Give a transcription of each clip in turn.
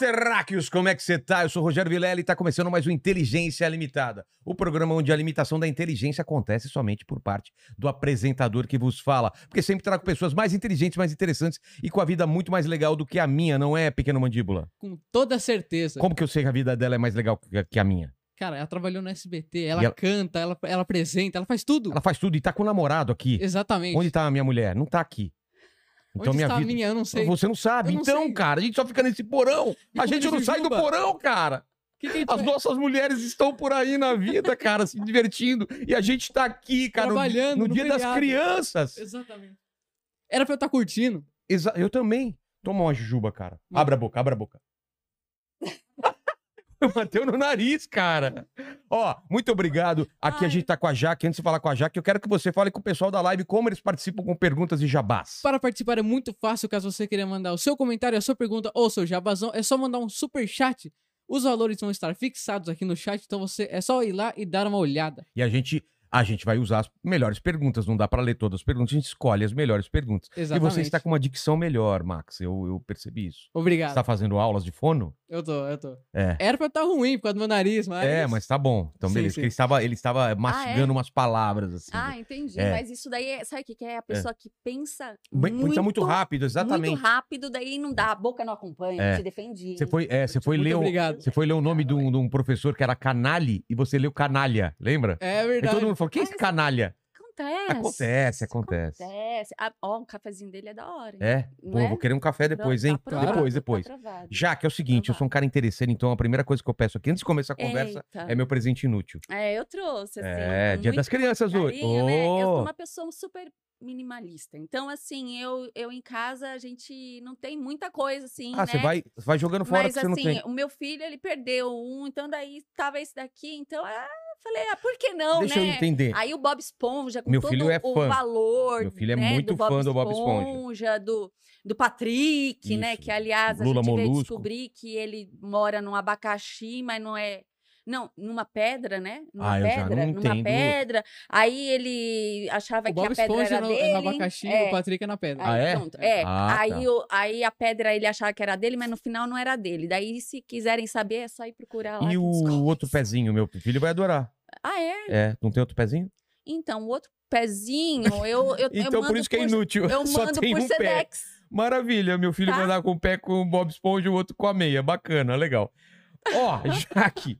terráqueos! Como é que você tá? Eu sou o Rogério Vilela e tá começando mais um Inteligência Limitada, o programa onde a limitação da inteligência acontece somente por parte do apresentador que vos fala, porque sempre trago pessoas mais inteligentes, mais interessantes e com a vida muito mais legal do que a minha, não é, pequeno mandíbula? Com toda certeza. Como que eu sei que a vida dela é mais legal que- a minha? Cara, ela trabalhou no SBT, ela, ela- canta, ela, ela apresenta, ela faz tudo. Ela faz tudo e tá com o namorado aqui. Exatamente. Onde tá a minha mulher? Não tá aqui. Então Onde minha vida... minha? Eu não sei. Você não sabe. Não então, sei. cara, a gente só fica nesse porão. A gente não sai do porão, cara. Que que As nossas mulheres estão por aí na vida, cara, se divertindo. E a gente tá aqui, cara, no- Trabalhando no, no dia das feriado. crianças. Exatamente. Era pra eu estar curtindo. Exa- eu também. Toma uma jujuba, cara. Não. Abra a boca, abra a boca. Bateu no nariz, cara. Ó, muito obrigado. Aqui a Ai. gente tá com a Jaque. Antes de falar com a Jaque, eu quero que você fale com o pessoal da live como eles participam com perguntas e jabás. Para participar é muito fácil, caso você queira mandar o seu comentário, a sua pergunta ou o seu jabazão, é só mandar um super chat. Os valores vão estar fixados aqui no chat, então você é só ir lá e dar uma olhada. E a gente, a gente vai usar as melhores perguntas. Não dá pra ler todas as perguntas, a gente escolhe as melhores perguntas. Exatamente. E você está com uma dicção melhor, Max. Eu, eu percebi isso. Você Obrigado. está fazendo aulas de fono? Eu tô, eu tô. É. Era pra eu estar ruim por causa do meu nariz, mas. É, mas tá bom. Então, Sim, beleza. sim. Porque Ele estava, ele estava mastigando umas palavras, assim. Ah, entendi. É. Mas isso daí, é, sabe o que, é? A pessoa que pensa Bem- muito, Pensa muito rápido, exatamente. Muito rápido, daí não dá, a boca não acompanha, É. te defendi. Você foi, é, você foi ler, obrigado. você foi ler o nome de um, de um professor que era Canali e você leu Canalha, lembra? É E verdade. todo mundo falou, quem é esse Mas- canalha? Acontece. Acontece, acontece. Acontece. Ah, ó, o cafezinho dele é da hora. hein? É? Não Pô, é? vou querer um café depois, Tá hein? aprovado, Depois, tá depois. aprovado. Já que é o seguinte, eu sou um cara interesseiro, então a primeira coisa que eu peço aqui, antes de começar a conversa, Eita. é meu presente inútil. É, eu trouxe, assim. É, dia das crianças hoje. carinho, né? Eu sou uma pessoa super minimalista. Então, assim, eu, eu em casa, a gente não tem muita coisa, assim, Ah, né? você vai, vai jogando fora Mas que você não assim, tem. o meu filho, ele perdeu um, então daí tava esse daqui, então ah, falei, ah, por que não, Deixa eu né? entender. Aí o Bob Esponja, com Meu todo filho é o fã. valor, Meu filho é né, muito do Bob fã do Bob Esponja. do, do Patrick, né, Isso. que aliás a Lula gente veio Molusco. descobrir que ele mora num abacaxi, mas não é... Não, numa pedra, né? Numa Ah, eu já pedra, numa entendo. pedra. Aí ele achava O que Bob a pedra Esponja era no, dele. no abacaxi e é. o Patrick é na pedra. Ah, Aí, é? pronto, é. Ah, aí, tá. o- aí a pedra ele achava que era dele, mas no final não era dele. Daí, se quiserem saber, é só ir procurar lá. E o outro pezinho, meu filho vai adorar. Ah, é? É, não tem outro pezinho? Então, o outro pezinho, eu. eu eu Então por mando isso que é por- inútil. Eu Só mando tem por um pé. Sedex. Maravilha, meu filho Tá? vai andar com o pé com o Bob Esponja e o outro com a meia. Bacana, legal. Ó, Jaque,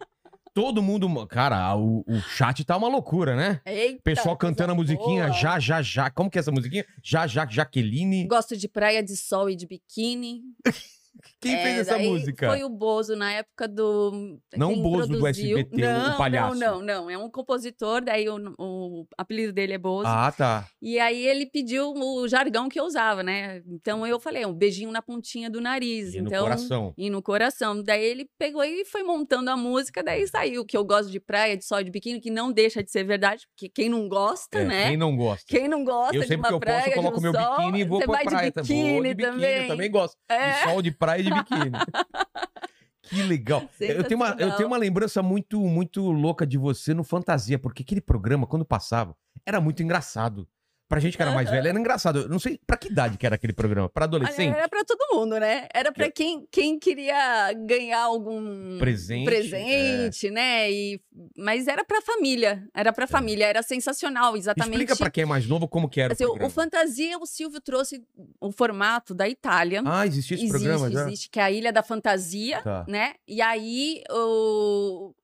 todo mundo. Cara, o, o chat tá uma loucura, né? Eita, Pessoal cantando a musiquinha boa. já, já, já. Como que é essa musiquinha? Já, já, Jaqueline. Gosto de praia de sol e de biquíni. Quem É, fez essa música? Foi o Bozo na época do. Não o Bozo do. SBT, o não, palhaço. Não, não, não. É um compositor, daí o, o apelido dele é Bozo. Ah, tá. E aí ele pediu o jargão que eu usava, né? Então eu falei, um beijinho na pontinha do nariz. E no então, coração. E no coração. Daí ele pegou e foi montando a música, daí saiu que eu gosto de praia, de sol, de biquíni, que não deixa de ser verdade, porque quem não gosta, É, né? Quem não gosta? Quem não gosta eu de sempre uma que eu praia, posso, eu coloco de um meu sol, biquíni e vou pra praia. de tá? Vou de biquíni biquíni, também. eu também gosto. É. De sol, de praia de biquíni. que legal. Eu tenho, uma, eu tenho uma lembrança muito, muito louca de você no Fantasia, porque aquele programa, quando passava, era muito engraçado. Pra gente que era mais velha, era engraçado. Eu não sei pra que idade que era aquele programa. Pra adolescente? Era pra todo mundo, né? Era pra quem, quem queria ganhar algum Presente, presente, né? E, mas era pra família. Era pra família. Era sensacional, exatamente. Explica pra quem é mais novo como que era Assim, o o, programa. o Fantasia, o Silvio trouxe o formato da Itália. Ah, existia esse existe, programa já? existe, que é a Ilha da Fantasia, Tá. né? E aí o.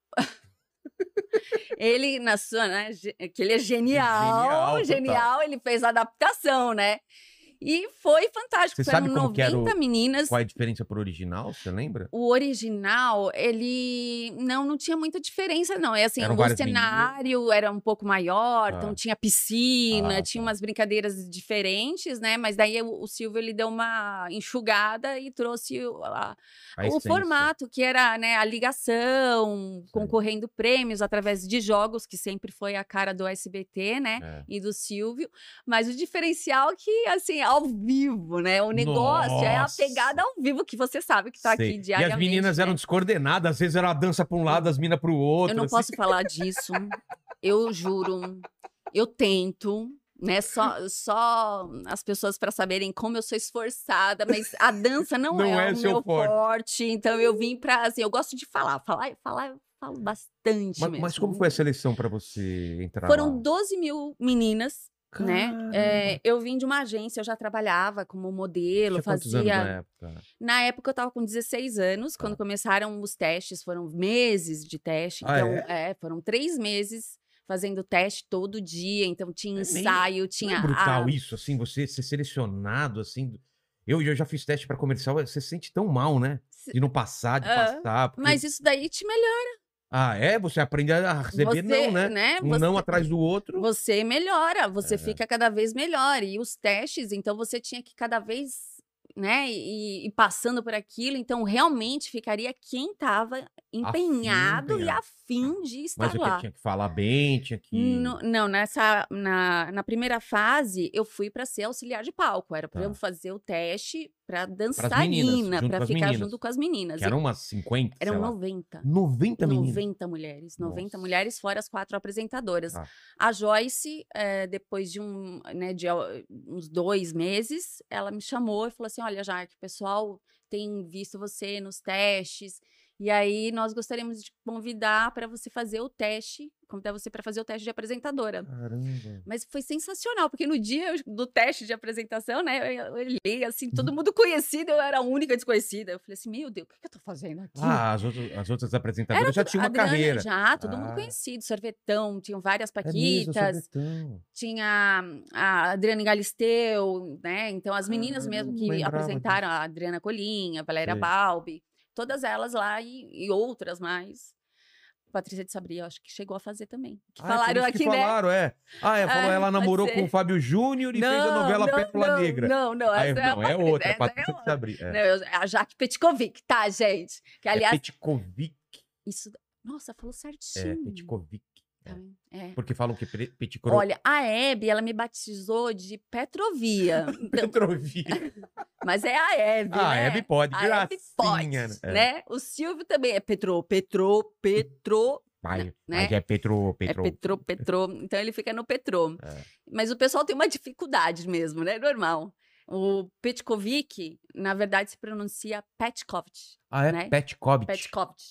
ele, na sua, né? Que ele é genial, Genial, genial, ele fez a adaptação, né? E foi fantástico. Você Foram sabe como que era 90 o- meninas. Qual é a diferença pro original? Você lembra? O original, ele não, não tinha muita diferença, não. É assim, Eram o cenário era um pouco maior, Ah. então tinha piscina, Ah, tinha tá. umas brincadeiras diferentes, né? Mas daí o, o Silvio ele deu uma enxugada e trouxe o, a- A o formato, que era né, a ligação, concorrendo prêmios através de jogos, que sempre foi a cara do SBT, né? É. E do Silvio, mas o diferencial é que, assim, ao vivo, né? O negócio é a Nossa! pegada ao vivo, que você sabe que tá Sei. aqui E diariamente. as meninas né? eram descoordenadas, às vezes era a dança pra um lado, as minas pro outro. Eu não assim. posso falar disso. Eu juro. Eu tento, né? Só, só as pessoas para saberem como eu sou esforçada, mas a dança não, Não é é, o meu forte. forte. Então eu vim para assim, eu gosto de falar, falar, falar, eu falo bastante Mas, mesmo. mas como foi a seleção pra você entrar Foram lá? 12 mil meninas, né? É, eu vim de uma agência, eu já trabalhava como modelo, quantos anos fazia. na época? Na época eu tava com 16 anos, quando começaram os testes, foram meses de teste. Ah, Então, é? é, foram três meses fazendo teste todo dia. Então, tinha É ensaio, Não tinha. é brutal a- isso, assim, você ser selecionado, assim. Eu, eu já fiz teste pra comercial, você se sente tão mal, né? De não passar, de Ah, passar. porque- Mas isso daí te melhora. Ah, é? Você aprende a receber Você, não, né? Um Você, não atrás do outro. você melhora, você É. fica cada vez melhor. E os testes, então, você tinha que cada vez. Né, e, e passando por aquilo, então realmente ficaria quem estava empenhado e empenhado. afim de estar Mas o lá. que? Tinha que falar bem, tinha que. No- não, nessa na, na primeira fase eu fui para ser auxiliar de palco, era para Tá. eu fazer o teste para dançarina, para ficar meninas. junto com as meninas. Que eram umas 50, eram sei lá. 90. 90 meninas. 90 mulheres, 90 Nossa. mulheres fora as quatro apresentadoras. Tá. A Joyce, eh, depois de um, né, de uns dois meses, ela me chamou e falou assim: Olha, Jaque, o pessoal tem visto você nos testes, e aí nós gostaríamos de convidar para você fazer o teste, convidar você para fazer o teste de apresentadora. Caramba. Mas foi sensacional, porque no dia do teste de apresentação, né, eu olhei assim, todo mundo conhecido, eu era a única desconhecida. Eu falei assim, meu Deus, o que, que eu tô fazendo aqui? Ah, as outras, as outras apresentadoras já tudo- tinham uma Adriana carreira. Já, todo Ah. mundo conhecido, sorvetão, tinham várias É mesmo, paquitas, sorvetão. tinha a Adriana Galisteu, né? Então as meninas Ah, mesmo que apresentaram, a Adriana Colinha, a Valéria Sei. Balbi, todas elas lá e, e outras mais. Patrícia de Sabria, acho que chegou a fazer também. Que Ah, é falaram isso aqui, que né? falaram, é. Ah, é, falou, Ah, ela namorou com o Fábio Júnior e fez a novela não, Pérola não, Negra. Não, não, é- essa é, não, é Patrícia, outra, essa Patrícia é de. Sabri. É. Não, eu- a Jaque Petkovic, tá, gente? Que, É aliás, Petkovic. isso... Nossa, falou É, certinho. Petkovic. Tá vendo? É. Porque falam que Peticro... Olha, a Hebe, ela me batizou de Petrovia. Então, Petrovia. mas é a Hebe, Ah, né? Hebe pode, A Hebe pode, gracinha. É. né? O Silvio também é Petro, Petro, Petro, Pai, né? mas é Petro, Petro. é Petro, Petro. Então ele fica no Petro. É. Mas o pessoal tem uma dificuldade mesmo, né? Normal. O Petkovic, na verdade, se pronuncia Petkovic. Ah, é né? Petkovic. Petkovic.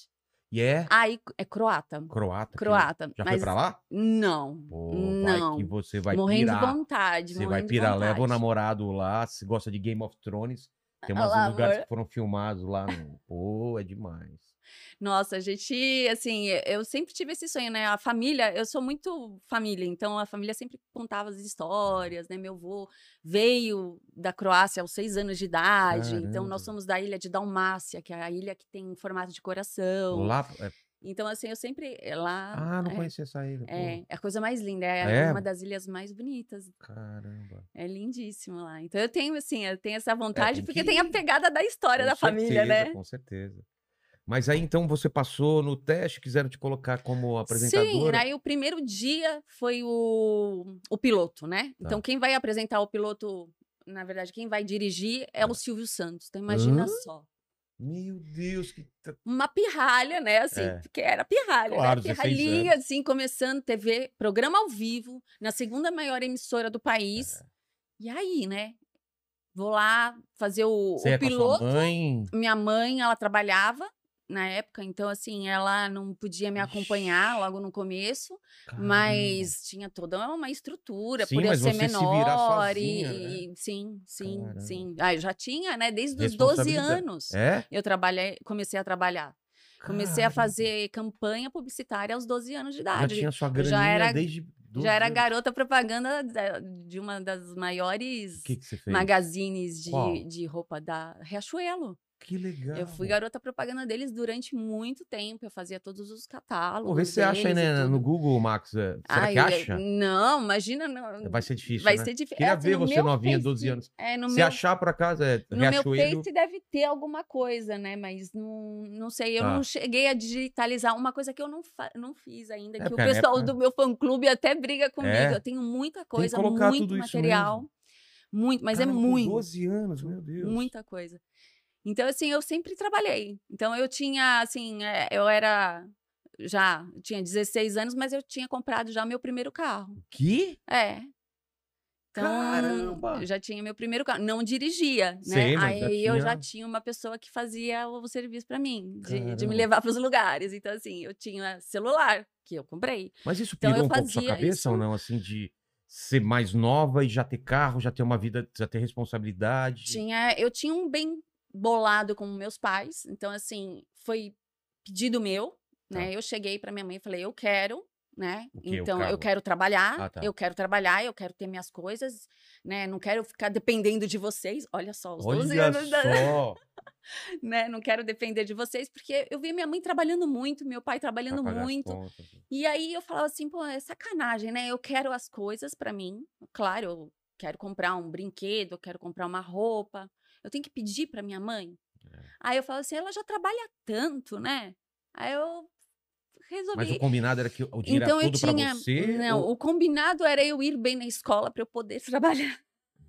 E é Aí é croata. croata. Croata. Já mas foi pra lá? Não. Pô, não. vai que você vai morrendo pirar. de vontade. Você vai pirar, leva o vontade. namorado lá, se gosta de Game of Thrones. Tem umas Olá, lugares amor. que foram filmados lá. No... Pô, é demais. Nossa, a gente, assim, eu sempre tive esse sonho, né? A família, eu sou muito família, então a família sempre contava as histórias, né? Meu avô veio da Croácia aos seis anos de idade, então Caramba. nós somos da ilha de Dalmácia, que é a ilha que tem formato de coração. Lá. é- Então, assim, eu sempre eh, lá. Ah, não é, conhecia essa ilha. É, é a coisa mais linda, é, É? uma das ilhas mais bonitas. Caramba. É lindíssimo lá. Então eu tenho, assim, eu tenho essa vontade, tem porque que- tem a pegada da história Com da família, certeza, né? Com certeza. Mas aí então você passou no teste, quiseram te colocar como apresentadora. Sim, aí o primeiro dia foi o, o piloto, né? Então, Tá. quem vai apresentar o piloto, na verdade, quem vai dirigir é o Silvio Santos. Então, imagina Hã? só. Meu Deus, que. Uma pirralha, né? Assim, É. porque era pirralha, Claro, né? 16 Pirralhinha, assim, começando TV, programa ao vivo, na segunda maior emissora do país. É. E aí, né? Vou lá fazer o, o piloto. mãe. Minha mãe, ela trabalhava na época, então assim, ela não podia me acompanhar logo no começo, Caramba. mas tinha toda uma estrutura Sim, mas ser você se menor sozinha, e, e- sim, sim, Caramba. sim. Ah, eu já tinha, né, desde os 12 Responsabilidade. anos. É? Eu trabalhei, comecei a trabalhar. Comecei a fazer campanha publicitária aos 12 anos de Já idade. tinha sua já graninha era- desde, 12 Já era garota propaganda da- de uma das maiores que, que magazines Qual? de, de roupa da Riachuelo. Que legal. Eu fui garota propaganda deles durante muito tempo. Eu fazia todos os catálogos. Pô, vê se você acha aí, né, no. Google, Max. é, Será que Ai, é- acha? Não, imagina. Não, Vai ser difícil, vai né? ser difícil. Queria É, ver você meu novinha, Face- 12 anos. É, no Se meu, achar por acaso, é no meu Riachuelo. Face deve ter alguma coisa, né? Mas não, não sei. Eu Tá. não cheguei a digitalizar. Uma coisa que eu não, não fiz ainda. É, que o na pessoal época- do meu fã-clube até briga comigo. É. Eu tenho muita que coisa, muito material. Muito, mas é Caramba, muito. Com 12 anos, meu Deus. Muita coisa. Então, assim, eu sempre trabalhei. Então, eu tinha, assim, é, eu era já, tinha 16 anos, mas eu tinha comprado já meu primeiro carro. Que? É. Então, Caramba! eu já tinha meu primeiro carro. Não dirigia, né? Mas já Aí eu já tinha- tinha uma pessoa que fazia o serviço pra mim, de, de me levar para os lugares. Então, assim, eu tinha celular, que eu comprei. Mas isso Então, pirou um pouco sua cabeça ou isso. não? Assim, de ser mais nova e já ter carro, já ter uma vida, já ter responsabilidade. Tinha, eu tinha um bem bolado com meus pais, então assim, foi pedido meu, Tá. né? Eu cheguei para minha mãe e falei, eu quero, né? Então carro? eu quero trabalhar, Ah, tá. eu quero trabalhar, eu quero ter minhas coisas, né? Não quero ficar dependendo de vocês. Olha só, os 12 Olha anos, da- só! né? Não quero depender de vocês, porque eu vi minha mãe trabalhando muito, meu pai trabalhando muito. contas. E aí eu falava assim, pô, é sacanagem, né? Eu quero as coisas pra mim. Claro, eu quero comprar um brinquedo, eu quero comprar uma roupa. Eu tenho que pedir pra minha mãe. É. Aí eu falo assim, ela já trabalha tanto, né? Aí eu resolvi. Mas o combinado era que o dinheiro então era eu todo tinha, pra você? não, ou- o combinado era eu ir bem na escola pra eu poder trabalhar.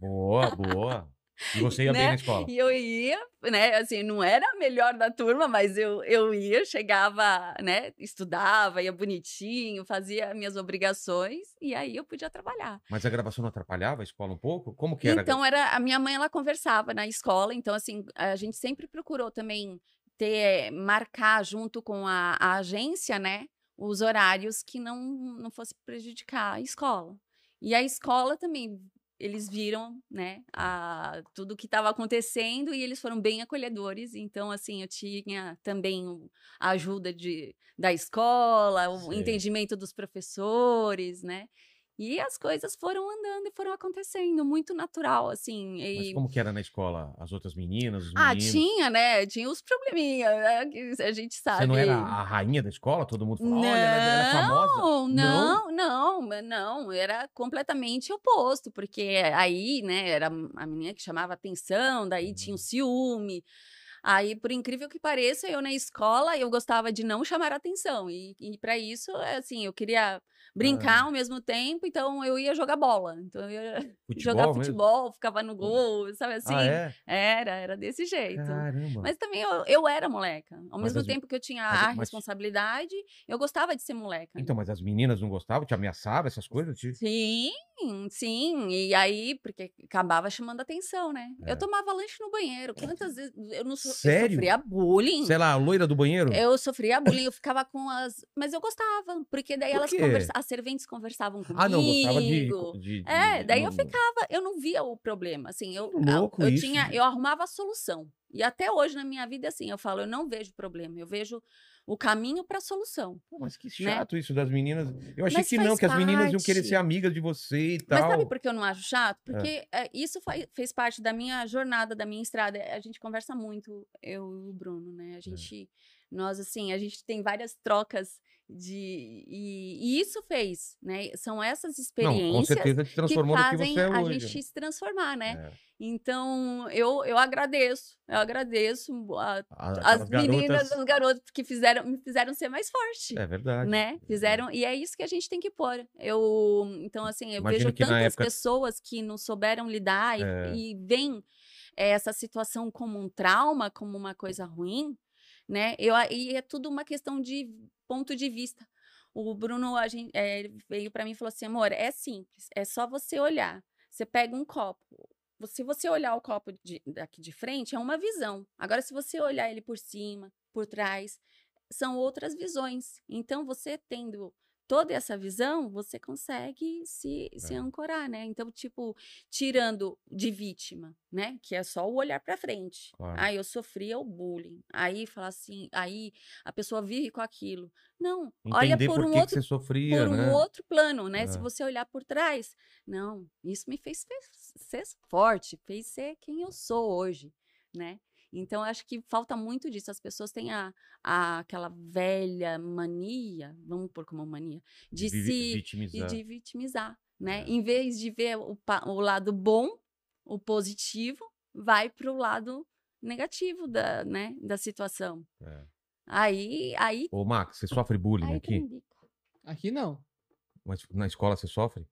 Boa, boa. E você ia bem Né? na escola? E eu ia, né? Assim, não era a melhor da turma, mas eu, eu ia, chegava, né? Estudava, ia bonitinho, fazia minhas obrigações e aí eu podia trabalhar. Mas a gravação não atrapalhava a escola um pouco? Como que era? Então era a minha mãe ela conversava na escola, então assim a gente sempre procurou também ter marcar junto com a, a agência, né, os horários que não não fosse prejudicar a escola. E a escola também eles viram, né, a, tudo que estava acontecendo e eles foram bem acolhedores. Então, assim, eu tinha também o- a ajuda de, da escola, o Sei. entendimento dos professores, né? E as coisas foram andando e foram acontecendo, muito natural, assim. Mas E... como que era na escola? As outras meninas, os Ah, tinha, né? Tinha os probleminhas, né? Que a gente sabe. Você não era a rainha da escola? Todo mundo falava, olha, ela ela é famosa. Não, não, não, não, era completamente oposto, porque aí, né, era a menina que chamava atenção, daí tinha Uhum. o ciúme. Aí, por incrível que pareça, eu na escola, eu gostava de não chamar atenção. E, e para isso, é assim, eu queria brincar ao mesmo tempo, então eu ia jogar bola. Então eu ia Futebol jogar mesmo? futebol, ficava no gol, sabe assim? Ah, é? Era, era desse jeito. Caramba. Mas também eu, eu era moleca. Ao Mas mesmo as- tempo que eu tinha a mas- responsabilidade, eu gostava de ser moleca. Então, mas as meninas não gostavam? Te ameaçavam essas coisas? Te... Sim, sim. E aí, porque acabava chamando atenção, né? É. Eu tomava lanche no banheiro. Quantas vezes eu não so- eu Sério? sofria bullying? Sei lá, a loira do banheiro? Eu sofria bullying, eu ficava com as. Mas eu gostava, porque daí Por elas quê? As serventes conversavam comigo. Ah, não, gostava de... de- É, de- daí eu não- ficava, eu não via o problema, assim, eu, louco eu isso, tinha, gente. eu arrumava a solução. E até hoje na minha vida, assim, eu falo, eu não vejo problema, eu vejo o caminho para a solução. Pô, mas que né? chato isso das meninas. Eu achei Mas que não, que as meninas iam querer ser amigas de você e tal. Mas sabe por que eu não acho chato? Porque é, isso fa- fez parte da minha jornada, da minha estrada. A gente conversa muito, eu e o Bruno, É. né? A gente, nós, assim, a gente tem várias trocas de. E, e isso fez, né? São essas Não, experiências. com certeza te que transformou que fazem você é a hoje. gente se transformar, né? É. Então, eu, eu agradeço, eu agradeço a- A- as meninas, garotas- os garotos que fizeram, me fizeram ser mais forte. É verdade. Né? é Fizeram, e é isso que a gente tem que pôr. Eu, então, assim, eu Imagino vejo que tantas época- pessoas que não souberam lidar e, É. e veem eh, essa situação como um trauma, como uma coisa ruim, né? Eu, e é tudo uma questão de ponto de vista. O Bruno a gente, eh, ele veio para mim e falou assim: amor, é simples, é só você olhar. Você pega um copo. Se você olhar o copo de- daqui de frente, é uma visão. Agora, se você olhar ele por cima, por trás, são outras visões. Então, você tendo toda essa visão, você consegue se, se É. ancorar, né? Então, tipo, tirando de vítima, né? Que é só o olhar pra frente. Claro. Ah, eu sofria o bullying. Aí fala assim, aí a pessoa vive com aquilo. Não, olha Entender por por um outro sofria, por um né? outro plano, né? Se É. você olhar por trás, não, isso me fez fe- ser forte, fez ser quem eu sou hoje, né? Então, eu acho que falta muito disso. As pessoas têm a, a- aquela velha mania, vamos pôr como mania, de Vi- se e vitimizar. de vitimizar, né? É. Em vez de ver o, o lado bom, o positivo, vai para o lado negativo da, né, da situação. É. Aí, aí, Ô, Max, você sofre bullying aí aqui? Aqui não. Mas na escola você sofre?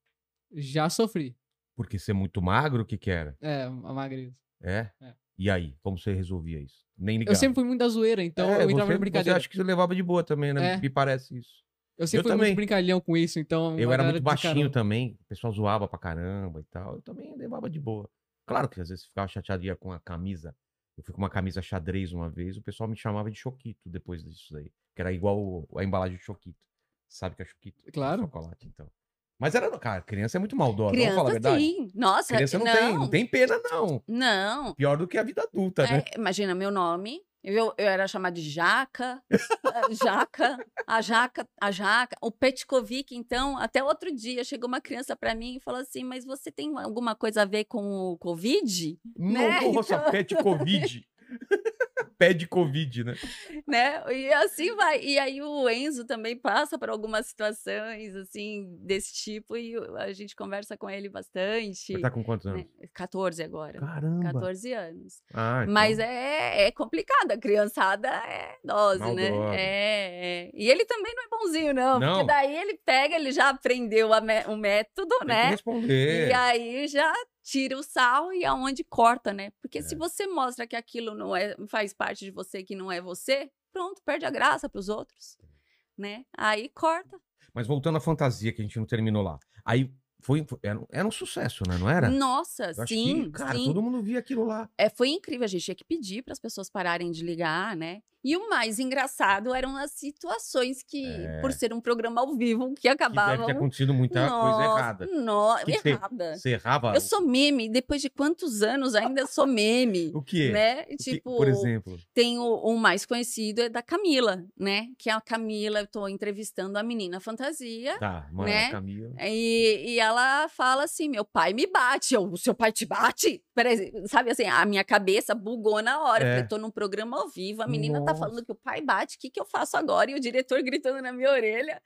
Já sofri. Porque você é muito magro, o que que era? É, a magreza. É? É. E aí, como você resolvia isso? Nem ligava. Eu sempre fui muito da zoeira, então É, eu entrava você, na brincadeira. Você acha que você levava de boa também, né? É. Me parece isso. Eu sempre Eu fui também. muito brincalhão com isso, então. Eu era muito baixinho também. O pessoal zoava pra caramba e tal. Eu também levava de boa. Claro que às vezes ficava chatearia com a camisa. Eu fui com uma camisa xadrez uma vez, o pessoal me chamava de Choquito depois disso daí. Que era igual a embalagem de Choquito. Sabe o que é Choquito? Claro. Chocolate, então. Mas era, cara, criança é muito maldosa, vamos falar a Criança, verdade. sim. Nossa, Criança não, Tem, não tem pena, não. Não. Pior do que a vida adulta, né? É, imagina meu nome. Eu, eu era chamada de Jaca, a Jaca, a Jaca, a Jaca, o Petkovic, então, até outro dia chegou uma criança para mim e falou assim: Mas você tem alguma coisa a ver com o Covid? né? Nossa, Então- pé de Covid. Pé de Covid, né? né? E assim vai. E aí o Enzo também passa por algumas situações assim desse tipo e a gente conversa com ele bastante. Você tá com quantos anos? né? 14 agora. Caramba. 14 anos. Ah, então- Mas é, é complicado, a criançada é dose, né? É, é. E ele também não é bonzinho, não, Não? porque daí ele pega, ele já aprendeu o método, Tem né? responder. E aí já tira o sal e aonde corta, né? Porque se É. você mostra que aquilo não é, faz parte de você, que não é você, pronto, perde a graça para os outros, né? Aí corta. Mas voltando à fantasia que a gente não terminou lá. Aí foi, era, um- era um sucesso, né? Não era? Nossa, Eu sim, que, cara, sim. todo mundo via aquilo lá. É, foi incrível, a gente tinha que pedir para as pessoas pararem de ligar, né? E o mais engraçado eram as situações que, É. por ser um programa ao vivo, que Que acabavam. deve ter acontecido muita coisa errada. Nossa, Que que errada. Você errava. Eu sou meme, depois de quantos anos ainda sou meme. O quê? Né? O que- Tipo, por exemplo. tem o, o mais conhecido é da Camila, né? Que a Camila, eu tô entrevistando a menina fantasia. Tá, mãe, né? Camila. E, e ela fala assim: meu pai me bate. Eu, o seu pai te bate? Peraí, sabe assim, a minha cabeça bugou na hora. Eu É. falei, tô num programa ao vivo, a menina tá Falando que o pai bate, o que, que eu faço agora? E o diretor gritando na minha orelha,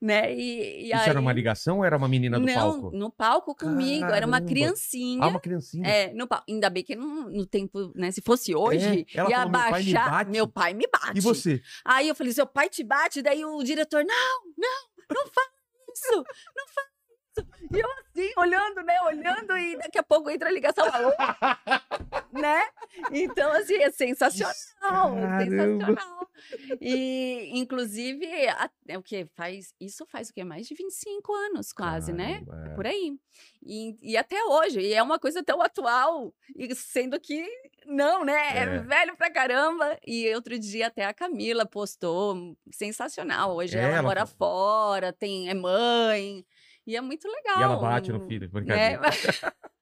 né? E, e Isso aí... era uma ligação ou era uma menina do Não, palco? no palco comigo, era uma Caramba. criancinha. Ah, uma criancinha. É, no palco. Ainda bem que no, no tempo, né? Se fosse hoje, ela ia falou, "Meu pai me baixar. bate?" Meu pai me bate. E você? Aí eu falei, seu pai te bate? Daí o diretor, não, não, não faz isso, não faz isso. E eu assim, olhando, né, olhando, e daqui a pouco entra a ligação, alô, né? Então, assim, é sensacional, Caramba. sensacional. E, inclusive, é o que faz, isso faz o quê? Mais de 25 anos, quase, né? Caramba, é. Por aí. E, e até hoje, e é uma coisa tão atual, e sendo que não, né? É. É. velho pra caramba. E outro dia até a Camila postou, sensacional. Hoje É, ela, ela mora fa- fora, tem, é mãe, e é muito legal. E ela bate no filho, brincadeira. né?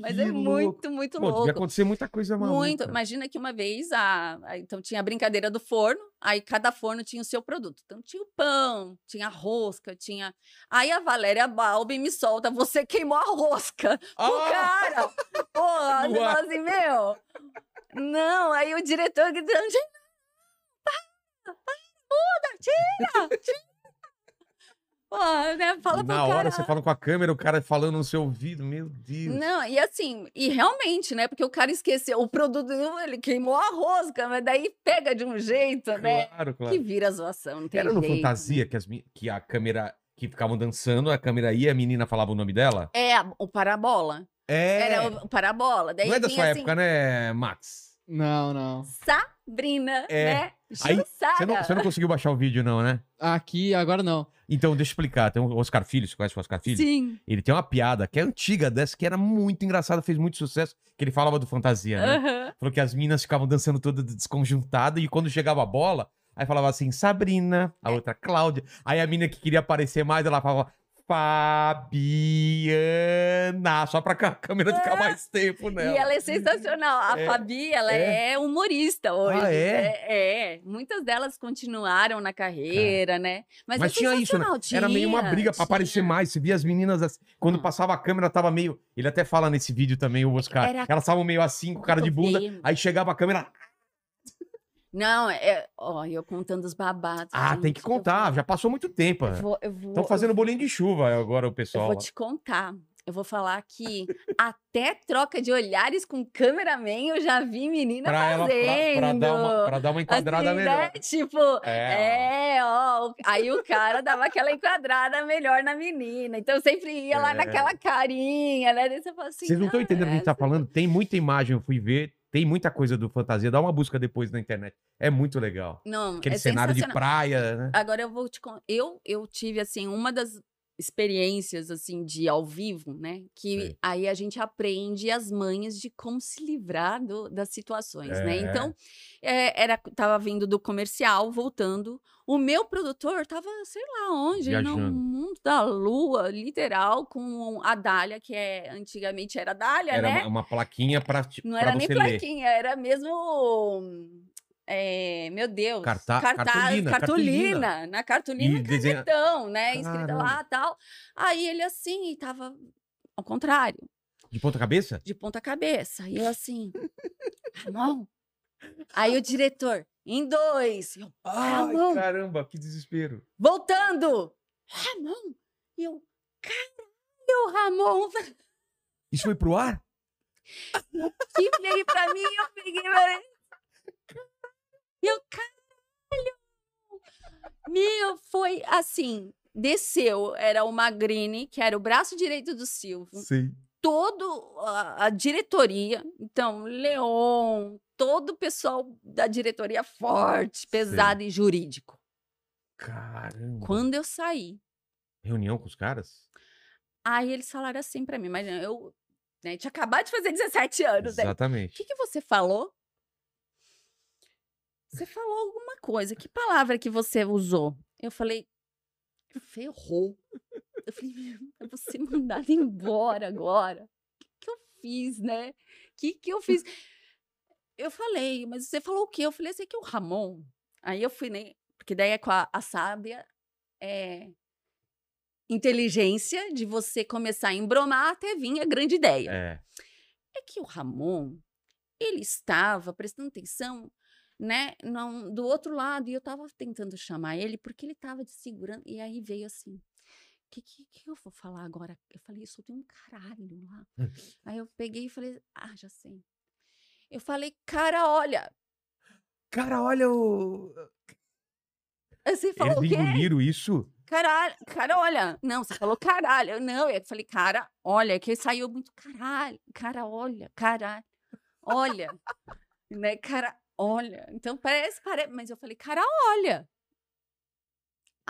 Mas Que é louco. muito, muito Pô, devia louco. acontecer muita coisa maluca. Muito. Imagina que uma vez a, a- então tinha a brincadeira do forno, aí cada forno tinha o seu produto. Então tinha o pão, tinha a rosca, tinha. Aí a Valéria Balbi me solta, você queimou a rosca. O Ah! cara! No você ar. fala assim, meu. Não, aí o diretor gritando, gente, para, para, muda, tira, tira. Pô, né? Fala na hora cara. você falando com a câmera, o cara falando no seu ouvido, meu Deus. Não, e assim, e realmente, né? Porque o cara esqueceu o produto, ele queimou a rosca, mas daí pega de um jeito, né? Claro, Que claro. vira zoação, não tem Era no jeito, né? Fantasia que, as, que a câmera. Que ficavam dançando, a câmera ia, a menina falava o nome dela? É, o parabola. É. Era o, parabola. Daí Não é da sua assim, época, né, Max? Não, não. Sabrina, É. né? Aí, Jussara. Você não, você não conseguiu baixar o vídeo, não, né? Aqui, agora não. Então, deixa eu explicar. Tem o Oscar Filho, você conhece o Oscar Filho? Sim. Ele tem uma piada que é antiga dessa, que era muito engraçada, fez muito sucesso, que ele falava do fantasia, né? aham. Falou que as minas ficavam dançando toda desconjuntada e quando chegava a bola, Aí falava assim, Sabrina, a outra Cláudia. Aí a menina que queria aparecer mais, ela falava Fabiana, só pra a câmera ficar mais tempo nela. E ela é sensacional. A É, Fabi, ela é? é, humorista hoje. Ah, é? é? é. Muitas delas continuaram na carreira, né? Mas, Mas é tinha isso, né? sensacional, Era meio uma tinha, briga pra aparecer tinha. mais. Você via as meninas assim. Quando Hum. passava a câmera, tava meio. Ele até fala nesse vídeo também, o Oscar. Era- Elas estavam meio assim, com cara de bunda. Aí chegava a câmera. Não, é. Ó, eu contando os babados. Ah, tem que gente, eu contar. vou- Já passou muito tempo. Eu vou, eu vou, Estão fazendo bolinho de chuva agora o eu pessoal. vou lá. te contar. Eu vou falar que até troca de olhares com cameraman eu já vi menina Pra ela, fazendo. pra, pra dar uma, pra dar uma enquadrada Assim, melhor. né? Tipo, É, é, ó. Aí o cara dava aquela enquadrada melhor na menina. Então eu sempre ia lá É. naquela carinha, né? Daí você fala assim. Vocês não estão entendendo o que a gente tá falando? Tem muita imagem, eu fui ver. Tem muita coisa do fantasia. Dá uma busca depois na internet. É muito legal. Não, Aquele é cenário de praia, né? Agora eu vou te contar. Eu, eu tive, assim, uma das experiências, assim, de ao vivo, né? Que Sei. aí a gente aprende as manhas de como se livrar do- das situações, né? É. Então, é, era, tava vindo do comercial, voltando. O meu produtor tava, sei lá onde, no Viajando. mundo da lua, literal, com a Dália, que é, antigamente era Dália, Era né? uma, uma plaquinha ti- Não pra era nem ler. plaquinha, era mesmo. É, meu Deus. Carta- cartaz, cartolina, cartolina, cartolina. Na cartolina, E desenha- canetão, né? Escrita Caramba. lá tal. Aí ele assim, e tava ao contrário, De ponta cabeça? de ponta cabeça. E eu assim, Ramon. Aí o diretor, em dois. Eu, Ai, Ramon. caramba, que desespero. voltando. Ramon. E eu, caralho, Ramon. Isso foi pro ar? que veio pra mim, eu peguei e eu, caralho! Meu, foi assim. Desceu, era o Magrini, que era o braço direito do Silvio, Sim. todo a, a diretoria, então, Leon, todo o pessoal da diretoria forte, pesado e jurídico. Caramba. Quando eu saí, Reunião com os caras? aí eles falaram assim pra mim, mas eu né, tinha acabado de fazer 17 anos, né? O Exatamente. que, que você falou? Você falou alguma coisa. Que palavra que você usou? Eu falei, ferrou. Eu falei, meu, eu vou ser mandada embora agora. O que, que eu fiz, né? O que, que eu fiz? Eu falei, mas você falou o quê? Eu falei, esse aqui é o Ramon. Aí eu fui, né? Porque daí é com a, a sábia é, inteligência de você começar a embromar até vir a grande ideia É. é que o Ramon, ele estava prestando atenção, né, não, do outro lado, e eu estava tentando chamar ele porque ele estava de segurando, e aí veio assim, o que, que, que eu vou falar agora? Eu falei, eu só tenho um caralho lá. aí eu peguei e falei, ah, já sei. Eu falei, cara, olha. Cara, olha o. Aí Você falou Eles o quê? engoliram isso? Caralho, cara, olha. Não, você falou caralho. Não, eu falei, cara, olha, que saiu muito caralho. Cara, olha, caralho. Olha. né, cara, olha. Então parece, parece. Mas eu falei, cara, olha.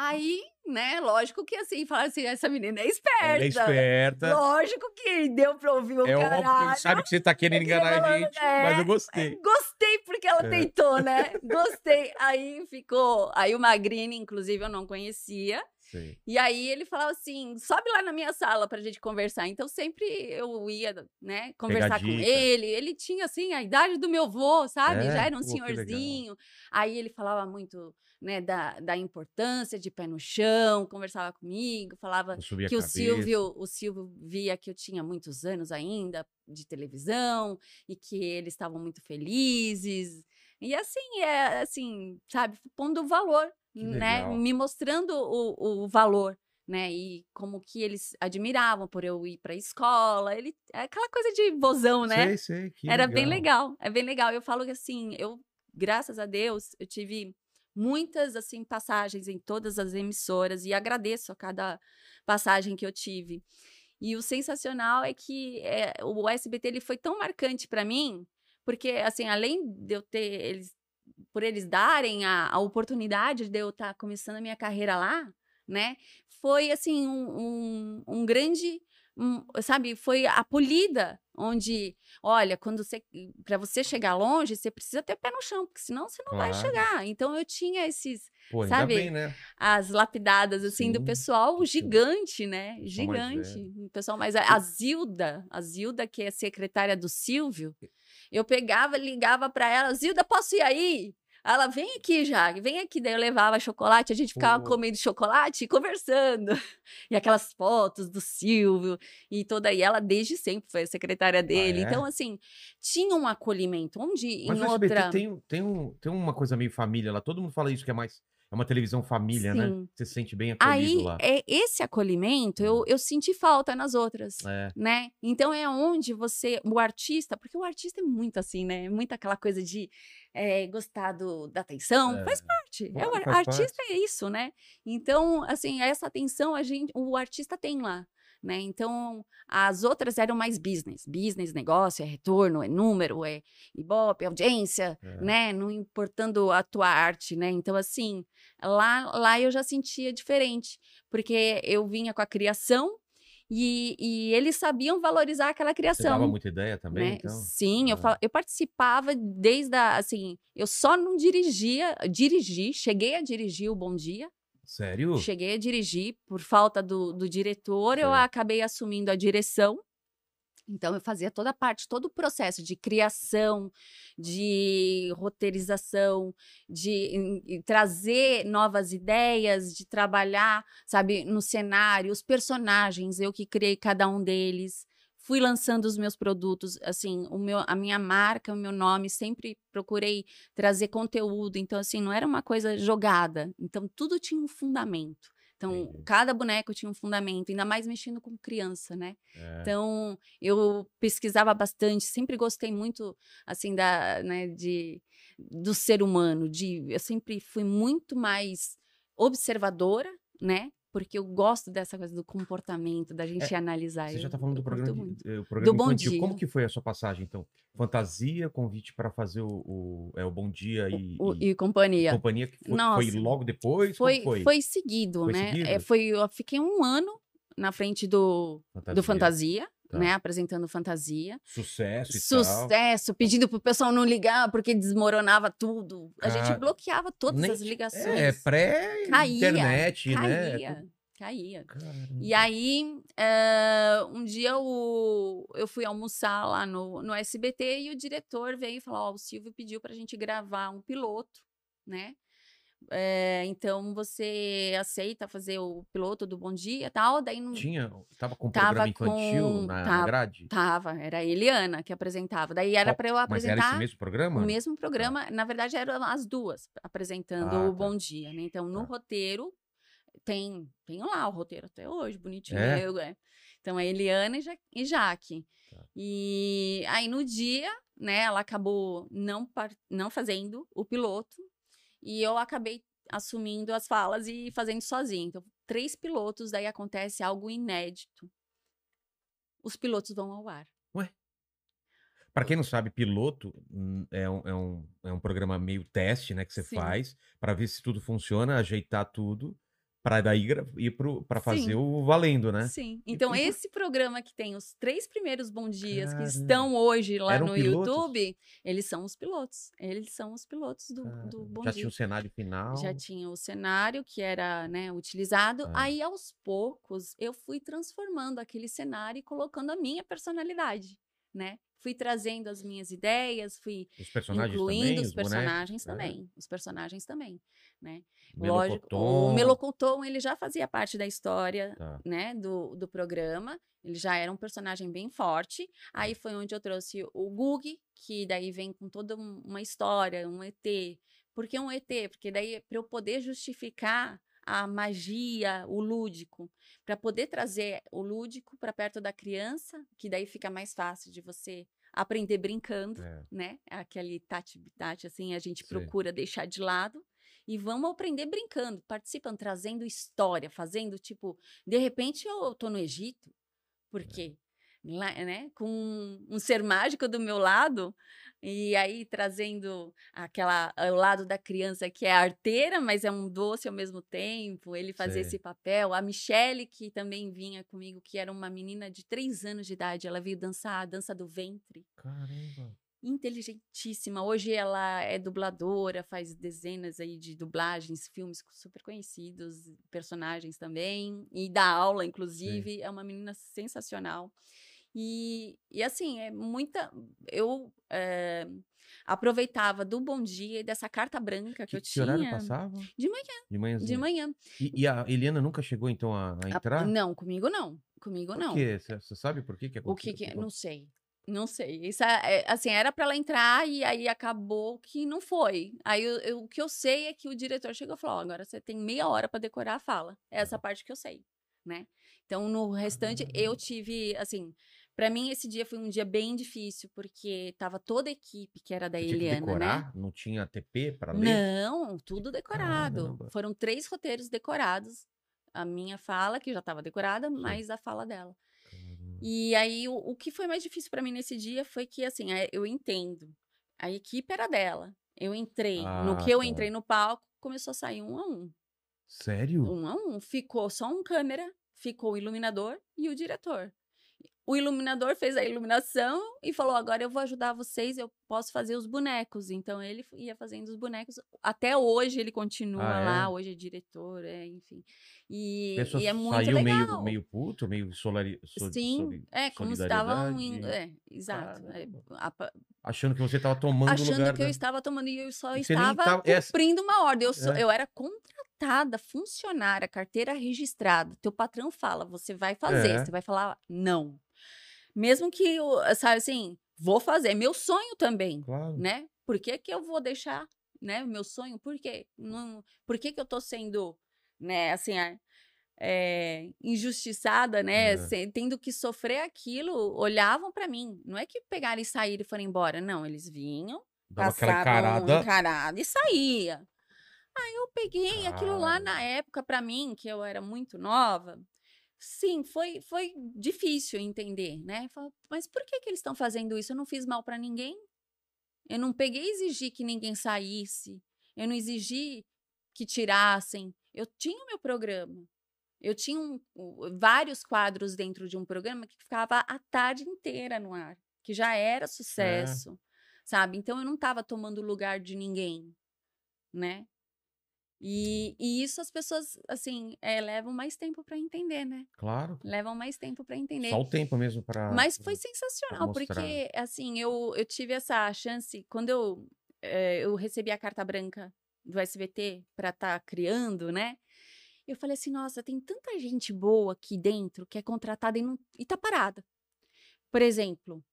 Aí, né, lógico que assim, falaram assim, essa menina é esperta. Ela é esperta. Lógico que deu pra ouvir o É óbvio que caralho. ele sabe que você tá querendo enganar a gente, é, mas eu gostei. Gostei porque ela É. tentou, né? Gostei. Aí ficou. Aí o Magrini, inclusive, eu não conhecia. Sei. E aí ele falava assim: sobe lá na minha sala pra gente conversar. Então sempre eu ia, né, conversar com ele. Ele tinha, assim, a idade do meu avô, sabe? É? Já era um Pô, senhorzinho. Aí ele falava muito, né, da, da importância de pé no chão, conversava comigo, falava que o. Silvio, o Silvio via que eu tinha muitos anos ainda de televisão e que eles estavam muito felizes. E assim, é assim, sabe, pondo o valor, Que né? legal. Me mostrando o, o valor, né? E como que eles admiravam por eu ir para a escola. Ele é aquela coisa de vozão, né? Sei, sei. que Era bem legal, é bem legal. Eu falo que assim, eu, graças a Deus, eu tive muitas assim passagens em todas as emissoras e agradeço a cada passagem que eu tive. E o sensacional é que é, o SBT ele foi tão marcante para mim, porque assim, além de eu ter eles por eles darem a, a oportunidade de eu estar começando a minha carreira lá, né? Foi assim um, um, um grande hum, sabe, foi acolhida, onde, olha, quando você, para você chegar longe, você precisa ter pé no chão, porque senão você não vai Claro. chegar. Então eu tinha esses, Pô, ainda sabe, bem, né? as lapidadas assim do Sim, pessoal pessoal- gigante, né? mais Gigante. O pessoal mais a Zilda, a Zilda que é secretária do Silvio, eu pegava, ligava para ela, Zilda, posso ir aí? Ela vem aqui já, vem aqui. Daí eu levava chocolate, a gente ficava Pô. comendo chocolate e conversando. E aquelas fotos do Silvio e toda e ela desde sempre foi a secretária dele. é? Então assim, tinha um acolhimento onde Mas em SBT outra tem, tem, um, tem uma coisa meio família lá. Todo mundo fala isso, que é mais. É uma televisão família, né? Sim. Você se sente bem acolhido Aí, lá. é, esse acolhimento eu, eu senti falta nas outras, É. né? Então é onde você, o artista, porque o artista é muito assim, né? É Muito aquela coisa de eh, gostar do- da atenção, É. faz parte. É, Claro, o ar- faz artista é isso, né? Então, assim, essa atenção a gente, o artista tem lá. Né? Então, as outras eram mais business. Business, negócio, é retorno, é número, é ibope, é audiência, É. né? Não importando a tua arte, né? Então, assim, lá, lá eu já sentia diferente, porque eu vinha com a criação e, e eles sabiam valorizar aquela Você dava criação. muita ideia também, né? então? Sim, eu, Ah. eu participava desde a, assim, eu só não dirigia, dirigi, cheguei a dirigir o Bom Dia, Sério? cheguei a dirigir por falta do, do diretor, eu Sei. acabei assumindo a direção. Então, eu fazia toda a parte, todo o processo de criação, de roteirização, de em- em trazer novas ideias, de trabalhar, sabe, no cenário, os personagens, eu que criei cada um deles. Fui lançando os meus produtos, assim, o meu, a minha marca, o meu nome, sempre procurei trazer conteúdo. Então, assim, não era uma coisa jogada. Então, tudo tinha um fundamento. Então, Entendi. cada boneco tinha um fundamento, ainda mais mexendo com criança, né? É. Então, eu pesquisava bastante, sempre gostei muito, assim, da, né, de, do ser humano, de, eu sempre fui muito mais observadora, né? Porque eu gosto dessa coisa do comportamento, da gente analisar. É, Você já eu- tá falando do programa, de, eh, o programa Bom infantil. Dia. Como que foi a sua passagem, então? Fantasia, convite para fazer o, o, é, o Bom Dia e, O- e e companhia. companhia, que foi, foi Nossa. logo depois? Foi, foi? foi seguido, Foi né? É, seguido? foi, eu fiquei um ano na frente do, do Fantasia, Tá. né? Apresentando Fantasia. Sucesso e tal. Sucesso, pedindo pro pessoal não ligar porque desmoronava tudo. A Cara, gente bloqueava todas nem- as ligações. É, pré-internet, né? caía, caía. Caramba. E aí, eh, um dia o- eu fui almoçar lá no, no SBT e o diretor veio e falou: Ó, o Silvio pediu pra gente gravar um piloto, né? Eh, então você aceita fazer o piloto do Bom Dia e tal? Daí não. Tinha, tava com Tava programa infantil com- na, na tava- grade? Tava, era a Eliana que apresentava. Daí era pra eu Mas apresentar. era esse mesmo programa? O mesmo programa, na verdade, eram as duas apresentando Ah, o tá. Bom Dia, né? Então, no Tá. roteiro, tem, tem lá o roteiro até hoje, bonitinho. É? eu, é. Então, a Eliana e, ja e Jaque. Tá. E aí, no dia, né, ela acabou não, não fazendo o piloto e eu acabei assumindo as falas e fazendo sozinha. Então, três pilotos, daí acontece algo inédito. Os pilotos vão ao ar. Pra quem não sabe, piloto hum, é um, é um, é um programa meio teste, né? Que você Sim. faz pra ver se tudo funciona, ajeitar tudo, pra daí ir pro, pra fazer Sim. o valendo, né? Sim. Então, e esse programa que tem os três primeiros bom dias que Caramba. estão hoje lá Eram no pilotos? YouTube, eles são os pilotos. Eles são os pilotos do, do. Bom Já Dia. tinha o cenário final. Já tinha o cenário que era né, utilizado. Ah. Aí, aos poucos, eu fui transformando aquele cenário e colocando a minha personalidade, né? Fui trazendo as minhas ideias, fui Os personagens incluindo também, os os bonecos. personagens é. também. Os personagens também, né? Lógico, o Melocotom, ele já fazia parte da história Tá. né, do, do programa. Ele já era um personagem bem forte. Aí foi onde eu trouxe o Gug, que daí vem com toda um- uma história, um ET. Por que um ET? Porque daí, para eu poder justificar a magia, o lúdico, para poder trazer o lúdico para perto da criança, que daí fica mais fácil de você aprender brincando É. né? Aquele tati-tati, assim, a gente Sei. procura deixar de lado. E vamos aprender brincando, participando, trazendo história, fazendo tipo. De repente eu tô no Egito, porque lá, né, com um ser mágico do meu lado, e aí trazendo aquela o lado da criança que é arteira, mas é um doce ao mesmo tempo. Ele fazia Sei. esse papel. A Michelle, que também vinha comigo, que era uma menina de três anos de idade, ela veio dançar a dança do ventre. Caramba. Inteligentíssima. Hoje ela é dubladora, faz dezenas aí de dublagens, filmes super conhecidos, personagens também, e dá aula, inclusive. É uma menina sensacional. E, e assim, é muita. Eu eh, aproveitava do bom dia e dessa carta branca que, Que, eu que tinha. horário passava? De manhã, De manhãzinha. de manhã. E, e a Eliana nunca chegou, então, a, a A- entrar? não, comigo não. Comigo Por não. quê? Você sabe por quê que O que aconteceu? que é? Não sei. Não sei. Isso é, é, assim, era pra ela entrar e aí acabou que não foi. Aí eu- eu- o que eu sei é que o diretor chegou e falou: "Ó, agora você tem meia hora pra decorar a fala. É essa parte que eu sei, né? Então no restante eu tive, assim, pra mim esse dia foi um dia bem difícil porque tava toda a equipe que era da Você tinha que Eliana, né? decorar? Não tinha TP pra ler? Não, tudo decorado. Caramba. Foram três roteiros decorados. A minha fala, que já estava decorada, mais a fala dela. Caramba. E aí, o, o que foi mais difícil para mim nesse dia foi que, assim, é, eu entendo. A equipe era dela. Eu entrei. no Ah, que eu tá. entrei no palco, começou a sair um a um. Sério? Um a um. Ficou só um câmera, ficou o iluminador e o diretor. O iluminador fez a iluminação e falou: agora eu vou ajudar vocês, eu posso fazer os bonecos. Então ele ia fazendo os bonecos. Até hoje ele continua Ah, é? lá, hoje é diretor, é, enfim. E, e é muito saiu legal. meio, meio puto, meio solari, so- Sim, soli- é, como estavam. solidariedade, É, exato. é, Caramba. a pa- achando que você tava tomando achando lugar que eu da- estava tomando e eu só E estava tava- essa- cumprindo uma ordem. Eu, É. eu era contratada, funcionária, carteira registrada. Teu patrão fala, você vai fazer. É. Você vai falar, não. Mesmo que, eu, sabe assim, vou fazer. É meu sonho também, Claro. né? Por que, que eu vou deixar, né? O meu sonho, por quê? Não, por que, que eu tô sendo, né, assim, é, injustiçada, né? É. tendo que sofrer aquilo, olhavam pra mim. Não é que pegaram e saíram e foram embora. Não, eles vinham, Dava passavam encarada. encarada e saía. Aí eu peguei aquilo lá na época pra mim, que eu era muito nova. Sim, foi, foi difícil entender, né? Fala, Mas por que, que eles estão fazendo isso? Eu não fiz mal pra ninguém. Eu não peguei e exigi que ninguém saísse. Eu não exigi que tirassem. Eu tinha o meu programa. Eu tinha um- vários quadros dentro de um programa que ficava a tarde inteira no ar, que já era sucesso, sabe? Então eu não estava tomando lugar de ninguém, né? E, e isso as pessoas, assim, eh, levam mais tempo para entender, né? Claro. Levam mais tempo para entender. Só o tempo mesmo pra. Mas foi sensacional, porque, assim, eu, eu tive essa chance, quando eu, eh, eu recebi a carta branca do SBT para estar criando, né? Eu falei assim, nossa, tem tanta gente boa aqui dentro que é contratada e, não, e tá parada. Por exemplo,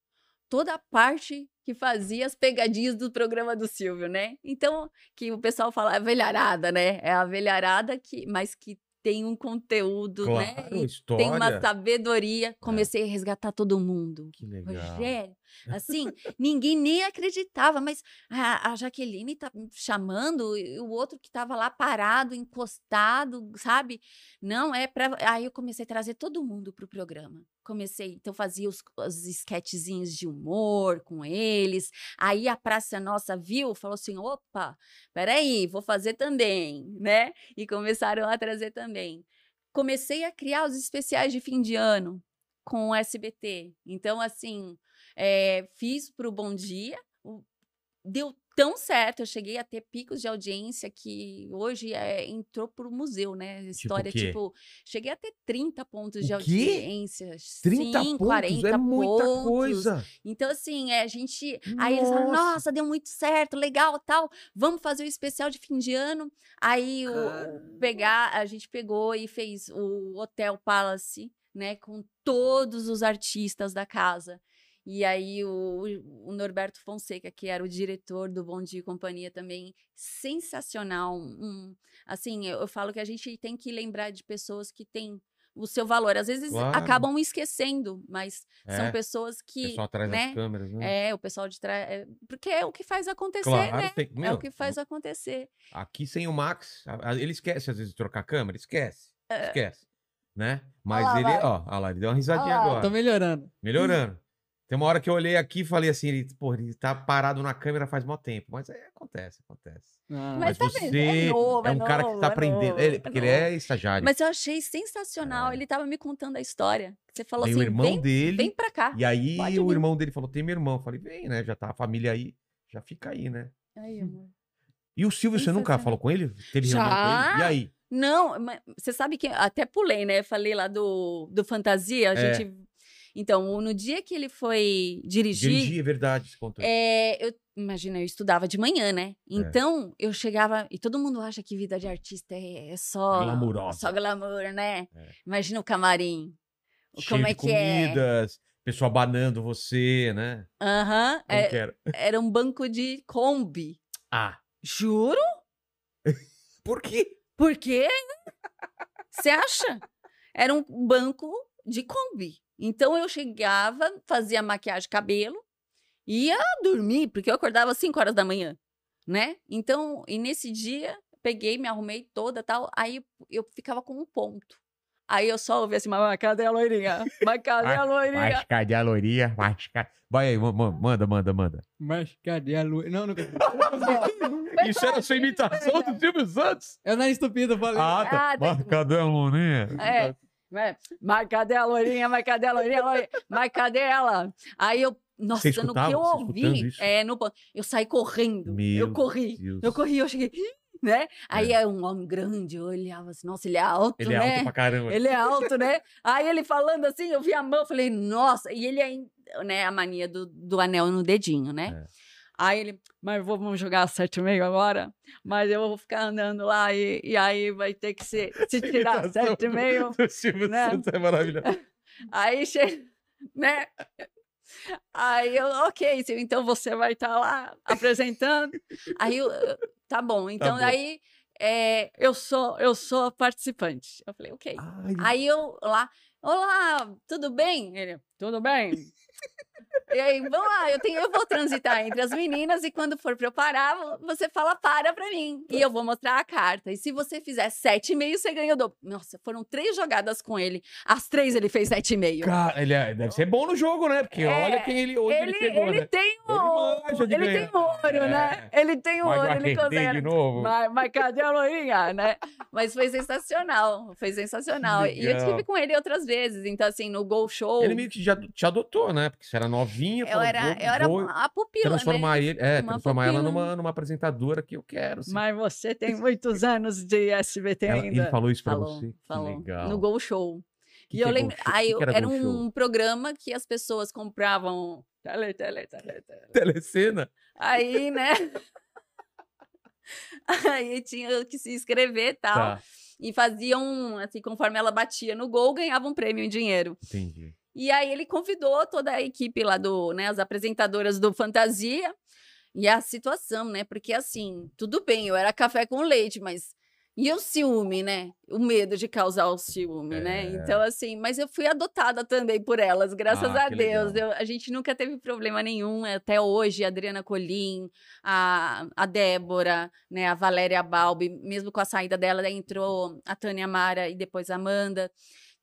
toda a parte que fazia as pegadinhas do programa do Silvio, né? Então, que o pessoal fala a velharada, né? É a velharada que, mas que tem um conteúdo, né? Claro, história. tem uma sabedoria. Comecei a resgatar todo mundo. Que legal. Rogério, assim, ninguém nem acreditava, mas a, a Jaqueline tá chamando, o outro que tava lá parado, encostado, sabe? Não, é pra. Aí eu comecei a trazer todo mundo pro programa. Comecei, então fazia os, os esquetezinhos de humor com eles. Aí a Praça Nossa viu, falou assim: opa, peraí, vou fazer também, né? E começaram a trazer também. Comecei a criar os especiais de fim de ano com o SBT. Então, assim, eh, fiz pro Bom Dia, o- deu tão certo, eu cheguei a ter picos de audiência que hoje é, entrou pro museu, né? História, quê? tipo, cheguei a ter 30 pontos O de audiência. 30 sim, pontos 40 é muita pontos. coisa. Então, assim, é, a gente. Aí eles falam, Nossa. nossa, deu muito certo, legal, tal. Vamos fazer o especial de fim de ano. Aí o, o pegar, a gente pegou e fez o Hotel Palace, né? Com todos os artistas da casa. E aí o, o Norberto Fonseca, que era o diretor do Bom Dia e Companhia também, sensacional. um- assim, eu, eu falo que a gente tem que lembrar de pessoas que têm o seu valor. Às vezes Claro. acabam esquecendo, mas são É, pessoas O que. pessoal atrás né? das câmeras, né? É, o pessoal de trás. é, porque é o que faz acontecer, Claro, né? tem- é meu, o que faz acontecer. Aqui sem o Max, ele esquece às vezes de trocar a câmera, esquece. É. Esquece. né? Mas lá, ele, vai. ó, olha lá, ele deu uma risadinha lá, agora. Tô melhorando. Melhorando. Tem uma hora que eu olhei aqui e falei assim, ele, pô, ele tá parado na câmera faz mó tempo. Mas é, acontece, acontece. Ah, Mas Mas, tá você vendo? É novo, é é um cara que novo, tá é aprendendo. novo, ele- é porque ele novo. é estagiário. Mas eu achei sensacional. É. Ele tava me contando a história. Você falou Tem assim: o irmão vem, dele. vem pra cá. E aí Pode o vir. irmão dele falou: tem meu irmão. Eu falei, vem, né? Já tá a família aí. Já fica aí, né? Aí, amor. E o Silvio, você nunca falou com ele? Teve reunião com Já. ele? E aí? Não, mas você sabe que até pulei, né? Falei lá do, do Fantasia. A É. gente. Então, no dia que ele foi dirigir. Dirigir, é verdade. É, eu, imagina, eu estudava de manhã, né? Então, eu chegava. E todo mundo acha que vida de artista é, é só. Glamurosa. Só glamour, né? É. Imagina o camarim. Cheio Como é de que é? comidas, pessoal banando você, né? Aham. É, era? era um banco de Kombi. Ah, Juro? por quê? Por quê? Você acha? Era um banco de Kombi. Então eu chegava, fazia maquiagem, cabelo, ia dormir, porque eu acordava às 5 horas da manhã, né? Então, e nesse dia, peguei, me arrumei toda tal, aí eu ficava com um ponto. Aí eu só ouvia assim, mas cadê a loirinha? Mas cadê a loirinha? cadê a loirinha? Mas cadê... Vai aí, ma- ma- manda, manda, manda. Mas cadê a luz? Não, não. Isso era sua imitação do Silvio Santos? É o nariz estupido, eu falei. Ah, tá. Ah, tá. Mas cadê a loirinha? É. Né? Mas cadê a loirinha? Mas cadê a loirinha? Loirinha? Mas cadê ela? Aí eu, nossa, no que eu ouvi, é, no, eu saí correndo. Meu eu corri. Deus. Eu corri, eu cheguei, né? Aí É. é um homem grande, eu olhava assim, nossa, ele é alto, Ele é né? alto pra caramba. Ele é alto, né? Aí ele falando assim, eu vi a mão, falei, nossa, e ele é, né, a mania do, do anel no dedinho, né? É. Aí ele, mas vamos jogar sete e meio agora, mas eu vou ficar andando lá e, e aí vai ter que se, se tirar sete e meio. do Silvio né? Santos é maravilhoso. Aí chega, né? Aí eu, ok, então você vai estar lá apresentando. Aí eu, tá bom, então bom. daí é, eu sou eu sou participante. Eu falei, ok. Ai, Aí eu lá, olá, tudo bem? Ele, tudo bem. E aí, vamos lá, eu, tenho, eu vou transitar entre as meninas e quando for pra eu parar, vo- você fala para pra mim. E eu vou mostrar a carta. E se você fizer sete e meio, você ganha o dobro. Nossa, foram três jogadas com ele. As três ele fez sete e meio. Cara, ele é- deve ser bom no jogo, né? Porque É, olha quem ele hoje ele, Ele, chegou, ele né? tem Ele o. de Ele tem ouro, né? Ele tem Mas eu ouro, ele acertei de consegue. novo. Mas, mas cadê a loirinha, né? Mas foi sensacional, foi sensacional. E eu legal. tive com ele outras vezes. Então, assim, no Gol Show, Ele meio que já te adotou, né? Porque você era novinha. eu falou, era, vou- eu era vou a pupila, transformar né? ele, é, Uma transformar ela pupila. numa, numa apresentadora que eu quero. assim. Mas você tem muitos anos de SBT Ela- ainda. ele falou isso pra falou, você. Falou. legal. No Gol Show. Que e que eu é lembro. Gol Show? Aí eu- era era um programa que as pessoas compravam. Tele, tele, tele, tele. Telecena? Aí, né? Aí tinha que se inscrever e tal. Tá, E faziam, assim, conforme ela batia no gol, ganhava um prêmio em dinheiro. entendi. E aí ele convidou toda a equipe lá do, né, as apresentadoras do Fantasia. E a situação, né? Porque assim, tudo bem, eu era café com leite, mas e o ciúme, né? O medo de causar o ciúme, né? É. Então assim, mas eu fui adotada também por elas, graças Ah, a Deus. Eu- a gente nunca teve problema nenhum, até hoje, a Adriana Colim, a, a Débora, né, a Valéria Balbi, mesmo com a saída dela, entrou a Tânia Mara e depois a Amanda.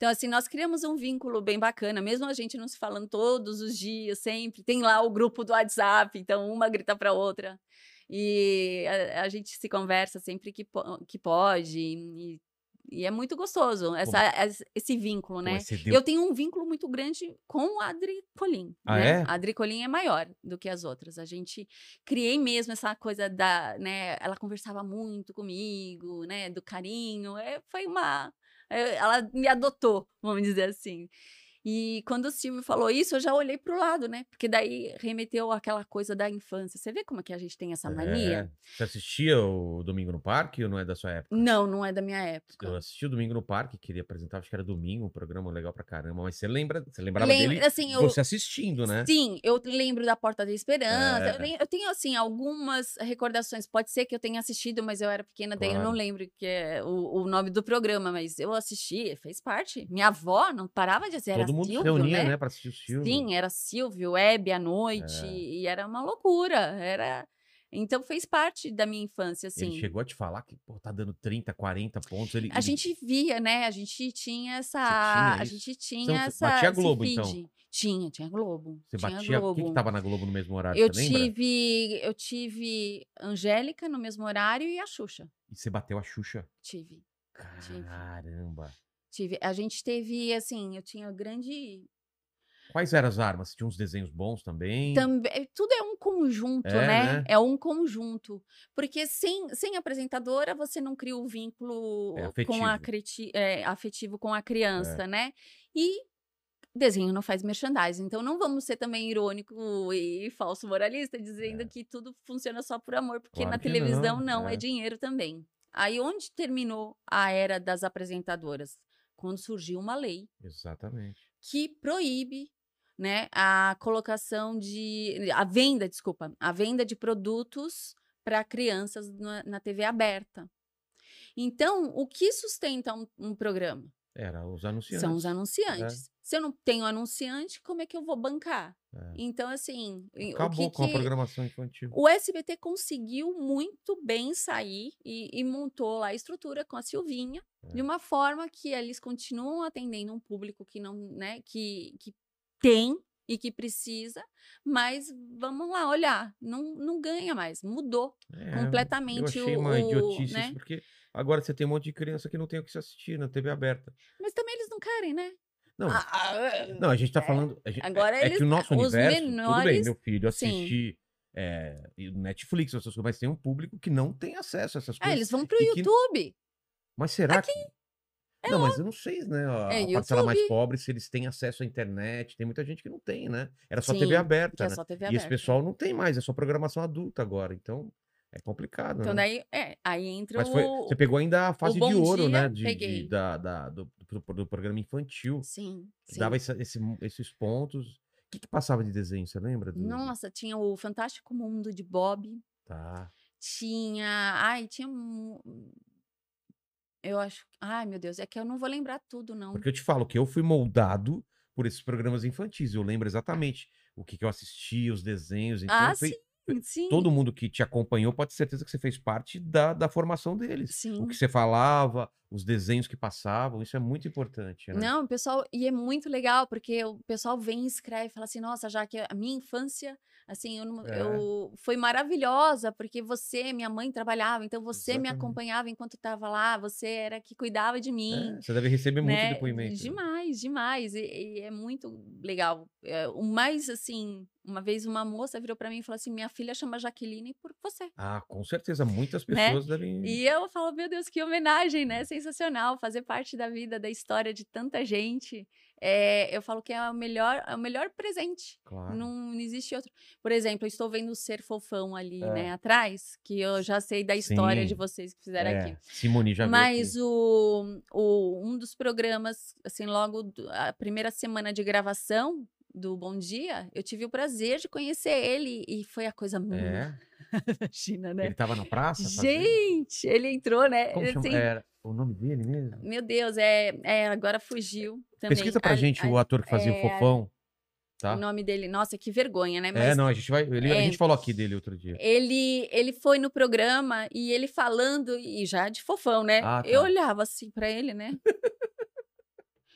Então, assim, nós criamos um vínculo bem bacana, mesmo a gente não se falando todos os dias, sempre. Tem lá o grupo do WhatsApp, então uma grita para outra. E a, a gente se conversa sempre que, po- que pode. E, e é muito gostoso essa, es- esse vínculo, Pô, né? você deu- Eu tenho um vínculo muito grande com a Adri Colim. Ah, né? é? A Adri Colim é maior do que as outras. A gente criei mesmo essa coisa da, né? Ela conversava muito comigo, né? Do carinho. É, foi uma, ela me adotou, vamos dizer assim. E quando o Silvio falou isso, eu já olhei pro lado, né? Porque daí remeteu àquela coisa da infância. Você vê como é que a gente tem essa mania? É. Você assistia o Domingo no Parque ou não é da sua época? Não, não é da minha Eu época. assisti o Domingo no Parque, queria apresentar, acho que era domingo, um programa legal pra caramba. Mas você lembra, você lembrava Lembro, dele assim, eu, você assistindo, né? Sim, eu lembro da Porta da Esperança. É. Eu, eu tenho, assim, algumas recordações. Pode ser que eu tenha assistido, mas eu era pequena, daí eu não Claro. lembro que é o, o nome do programa, mas eu assisti, fez parte. Minha avó não parava de dizer, era Todo mundo se Silvio, reunia, né? né, pra assistir o Silvio. Sim, era Silvio, Hebe à noite, É. e era uma loucura. Era, Então fez parte da minha infância, assim. Ele chegou a te falar que, pô, tá dando 30, 40 pontos. Ele, A ele- gente via, né? A gente tinha essa. tinha a gente tinha Então, essa. batia Globo, então? Tinha, tinha Globo. Você tinha batia. O Globo. que, que tava na Globo no mesmo horário? Eu você lembra? tive, eu tive Angélica no mesmo horário e a Xuxa. E você bateu a Xuxa? Tive, Tive. Caramba. tive. A gente teve, assim, eu tinha grande. Quais eram as armas? Tinha uns desenhos bons também? Também, tudo é um conjunto, É, né? né? É um conjunto. Porque sem, sem apresentadora, você não cria o vínculo É, com a é, afetivo com a criança, né? E desenho não faz merchandising. Então não vamos ser também irônico e falso moralista dizendo É. que tudo funciona só por amor, porque Claro na televisão não, não, é. é dinheiro também. Aí onde terminou a era das apresentadoras? Quando surgiu uma lei Exatamente. que proíbe né, a colocação de. a venda, desculpa, a venda de produtos para crianças na, na TV aberta. Então, o que sustenta um, um programa? Era os anunciantes. São os anunciantes. Se eu não tenho anunciante, como é que eu vou bancar? É. Então, assim, Acabou o que com a que- programação infantil. o SBT conseguiu muito bem sair e, e montou lá a estrutura com a Silvinha de É. uma forma que eles continuam atendendo um público que não, né, que, que tem e que precisa, mas vamos lá olhar, não, não ganha mais, mudou É, completamente Eu achei o- uma idiotice né? porque agora você tem um monte de criança que não tem o que se assistir na TV aberta. Mas também eles não querem, né? Não, Ah, ah, não a gente tá é. falando. gente- Agora é, é eles- que o nosso os universo. Tudo bem, menores- meu filho assistir é, e o Netflix, essas coisas, mas tem um público que não tem acesso a essas Ah, coisas. eles vão pro e que- YouTube. Mas será que. não, mas eu não sei, né? A, É a parcela mais YouTube. pobre, se eles têm acesso à internet. Tem muita gente que não tem, né? Era só Sim, TV aberta, é né? só TV E aberta. esse pessoal não tem mais, é só programação adulta agora. Então é complicado, Então né? daí, é, aí entra Mas foi, o... você pegou ainda a fase de ouro, Dia, né? De, de- peguei. da, da- do, do- do programa infantil. Sim, que sim. Dava esse- esse- esses pontos. O que, que passava de desenho, você lembra? do- Nossa, tinha o Fantástico Mundo de Bob, Tá. tinha. Ai, tinha. Eu acho. Ai, meu Deus, é que eu não vou lembrar tudo, não. Porque eu te falo que eu fui moldado por esses programas infantis. Eu lembro exatamente o que, que eu assistia, os desenhos. Então, ah, foi- sim, sim. todo mundo que te acompanhou pode ter certeza que você fez parte da, da formação deles. Sim. O que você falava, os desenhos que passavam, isso é muito importante. Né? Não, pessoal, e é muito legal, porque o pessoal vem e escreve, fala assim, nossa, já que a minha infância, assim, eu, não- É. eu- foi maravilhosa, porque você, minha mãe trabalhava, então você me Exatamente. acompanhava enquanto estava lá, você era que cuidava de mim. É, você deve receber muito né? depoimento. né? Demais, demais. E, e é muito legal. É, o mais, assim, uma vez uma moça virou pra mim e falou assim, minha filha chama Jaqueline por você. Ah, com certeza, muitas Né? pessoas devem. E eu falo, meu Deus, que homenagem, né? Sensacional, fazer parte da vida, da história de tanta gente. É, eu falo que é o melhor, é o melhor presente. Claro. Não, não existe outro. Por exemplo, eu estou vendo o Ser Fofão ali, É. né, atrás, que eu já sei da história de Sim. vocês que fizeram É, aqui. Simone já Mas o, o, um dos programas, assim, logo a primeira semana de gravação do Bom Dia, eu tive o prazer de conhecer ele e foi a coisa aqui. É, Imagina, né? ele tava na praça? fazendo? Gente, ele entrou, né? Como assim, Era o nome dele mesmo? Meu Deus, é, é agora fugiu também. Pesquisa pra A- gente a- o ator que fazia o é, fofão. Tá? O nome dele, nossa, que vergonha, né? É, Mas não, a gente vai. ele- a é. gente falou aqui dele outro dia. ele, ele foi no programa e ele falando, e já de fofão, né? Ah, Eu tá. olhava assim pra ele, né?